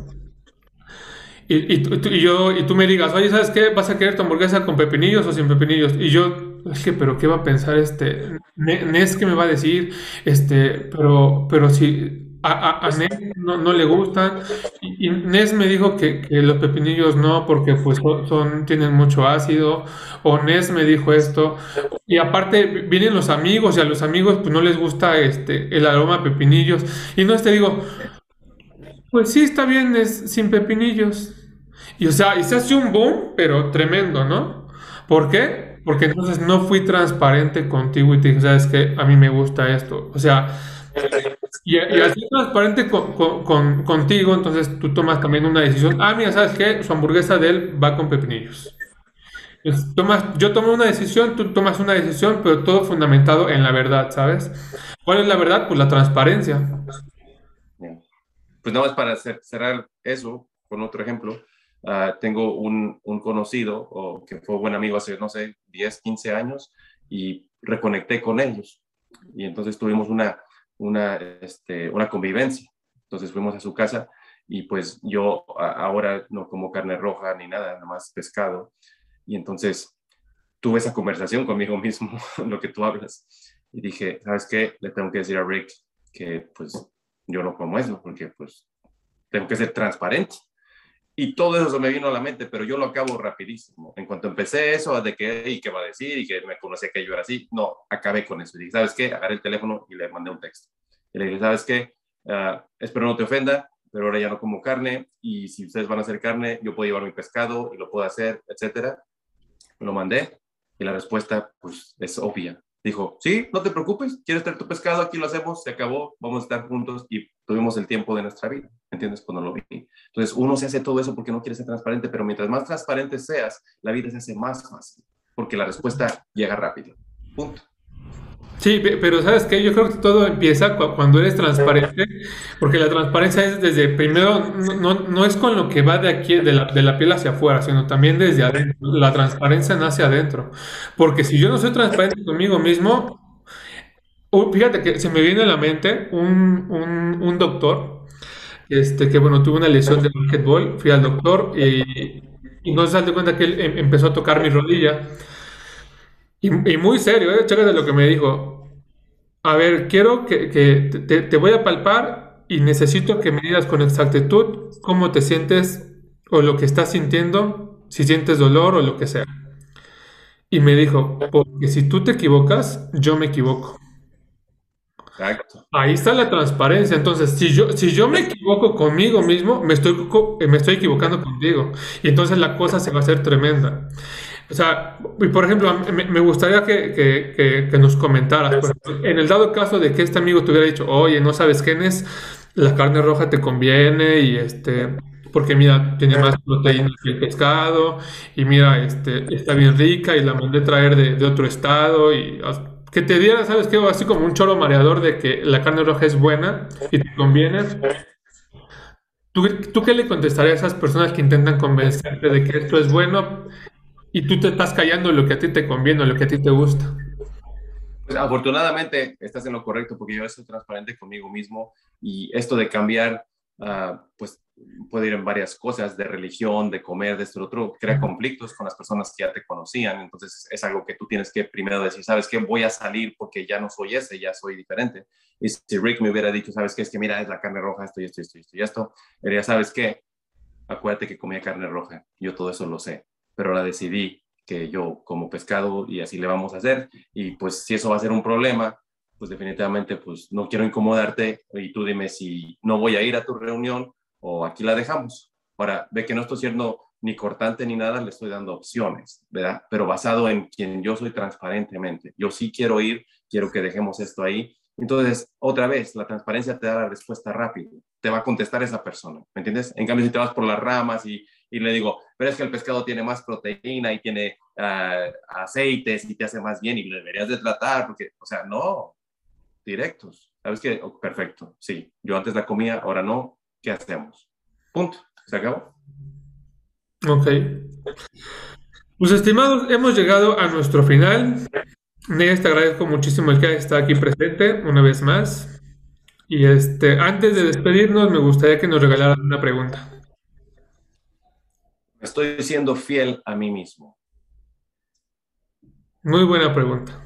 Speaker 1: Y, y, y, yo, y tú me digas, oye, ¿sabes qué? ¿Vas a querer tu hamburguesa con pepinillos o sin pepinillos? Y yo, es que, pero ¿qué va a pensar este? Nes, ¿qué me va a decir? Este, pero, pero si a, a, Nes no, no, le gustan. Y, Nes me dijo que, que, los pepinillos no, porque pues son, tienen mucho ácido. O Nes me dijo esto. Y aparte vienen los amigos y a los amigos pues no les gusta este, el aroma de pepinillos. Y no te digo, pues sí, está bien, es sin pepinillos. Y o sea, y se hace un boom, pero tremendo, ¿no? ¿Por qué? Porque entonces no fui transparente contigo y te dije, ¿sabes qué? A mí me gusta esto. O sea, y, y así transparente con, contigo, entonces tú tomas también una decisión. Ah, mira, ¿sabes qué? Su hamburguesa de él va con pepinillos. tomas, yo tomo una decisión, tú tomas una decisión, pero todo fundamentado en la verdad, ¿sabes? ¿Cuál es la verdad? Pues la transparencia.
Speaker 2: Pues nada más para cerrar eso con otro ejemplo. Uh, tengo un, un, conocido o que fue buen amigo hace, no sé, 10, 15 años y reconecté con ellos. Y entonces tuvimos una, una, este, una convivencia. Entonces fuimos a su casa y pues yo ahora no como carne roja ni nada, nada más pescado. Y entonces tuve esa conversación conmigo mismo, (laughs) lo que tú hablas. Y dije, ¿sabes qué? Le tengo que decir a Rick que pues yo no como eso, porque pues tengo que ser transparente. Y todo eso se me vino a la mente, pero yo lo acabo rapidísimo. En cuanto empecé eso, de que, y qué va a decir, y que me conocía que yo era así, no, acabé con eso. Y dije, ¿sabes qué? Agarré el teléfono y le mandé un texto. Y le dije, ¿sabes qué? Uh, espero no te ofenda, pero ahora ya no como carne, y si ustedes van a hacer carne, yo puedo llevar mi pescado y lo puedo hacer, etcétera. Lo mandé, y la respuesta, pues, es obvia. Dijo, sí, no te preocupes, quieres traer tu pescado, aquí lo hacemos, se acabó, vamos a estar juntos y tuvimos el tiempo de nuestra vida, ¿entiendes? Cuando lo vi. Entonces, uno se hace todo eso porque no quiere ser transparente, pero mientras más transparente seas, la vida se hace más fácil, porque la respuesta llega rápido. Punto.
Speaker 1: Sí, pero sabes que yo creo que todo empieza cuando eres transparente, porque la transparencia es desde primero, no, no es con lo que va de aquí, de la, de la, piel hacia afuera, sino también desde adentro. La transparencia nace adentro. Porque si yo no soy transparente conmigo mismo, fíjate que se me viene a la mente un, un, un doctor, este, que bueno, tuvo una lesión de basquetbol, fui al doctor y, y no se cuenta que él em, empezó a tocar mi rodilla. Y, muy serio, ¿eh? Chécate lo que me dijo. A ver, quiero que, que te, te, voy a palpar y necesito que me digas con exactitud cómo te sientes o lo que estás sintiendo, si sientes dolor o lo que sea. Y me dijo, porque si tú te equivocas, yo me equivoco. Exacto. Ahí está la transparencia. Entonces, si yo, si yo me equivoco conmigo mismo, me estoy, me estoy equivocando contigo. Y entonces la cosa se va a hacer tremenda. O sea, por ejemplo, me, gustaría que, que, que, nos comentaras, en el dado caso de que este amigo te hubiera dicho, oye, no sabes quién es, la carne roja te conviene y este, porque mira, tiene más proteína que el pescado y mira, este, está bien rica y la mandé traer de, de otro estado y que te diera, ¿sabes qué? Así como un choro mareador de que la carne roja es buena y te conviene. ¿Tú, ¿Tú qué le contestarías a esas personas que intentan convencerte de que esto es bueno y tú te estás callando lo que a ti te conviene, lo que a ti te gusta.
Speaker 2: Pues afortunadamente estás en lo correcto porque yo soy transparente conmigo mismo y esto de cambiar, uh, pues puede ir en varias cosas, de religión, de comer, de esto, otro, crea conflictos con las personas que ya te conocían. Entonces es algo que tú tienes que primero decir, ¿sabes qué? Voy a salir porque ya no soy ese, ya soy diferente. Y si Rick me hubiera dicho, ¿sabes qué? Es que mira, es la carne roja, esto y esto y esto y esto y esto, diría, ¿sabes qué? Acuérdate que comía carne roja, yo todo eso lo sé pero ahora decidí que yo como pescado y así le vamos a hacer. Y pues si eso va a ser un problema, pues definitivamente pues no quiero incomodarte y tú dime si no voy a ir a tu reunión o aquí la dejamos. Ahora, ve que no estoy siendo ni cortante ni nada, le estoy dando opciones, ¿verdad? Pero basado en quien yo soy transparentemente. Yo sí quiero ir, quiero que dejemos esto ahí Entonces, otra vez, la transparencia te da la respuesta rápido, te va a contestar esa persona, ¿me entiendes? En cambio, si te vas por las ramas y, y le digo, pero es que el pescado tiene más proteína y tiene uh, aceites y te hace más bien y lo deberías de tratar, porque, o sea, no, directos. ¿Sabes qué? Perfecto, sí, yo antes la comía, ahora no, ¿qué hacemos? Punto, se acabó.
Speaker 1: Ok. Pues estimados, hemos llegado a nuestro final. Negas, te agradezco muchísimo el que está aquí presente una vez más. Y este, antes de despedirnos, me gustaría que nos regalaran una pregunta.
Speaker 2: Estoy siendo fiel a mí mismo.
Speaker 1: Muy buena pregunta.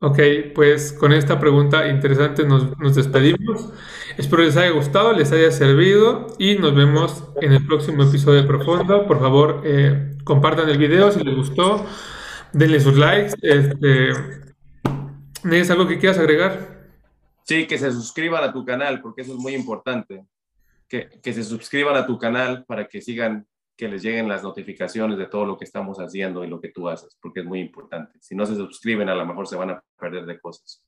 Speaker 1: Ok, pues con esta pregunta interesante nos, nos, despedimos. Espero les haya gustado, les haya servido y nos vemos en el próximo episodio de Profundo. Por favor, eh, compartan el video si les gustó, denle sus likes. Este, ¿Es algo que quieras agregar?
Speaker 2: Sí, que se suscriban a tu canal porque eso es muy importante. Que, que se suscriban a tu canal para que sigan que les lleguen las notificaciones de todo lo que estamos haciendo y lo que tú haces, porque es muy importante. Si no se suscriben, a lo mejor se van a perder de cosas.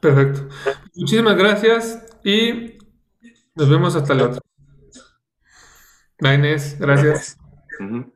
Speaker 1: Perfecto. Muchísimas gracias y nos vemos hasta la otra. Bye, Gracias. Uh -huh.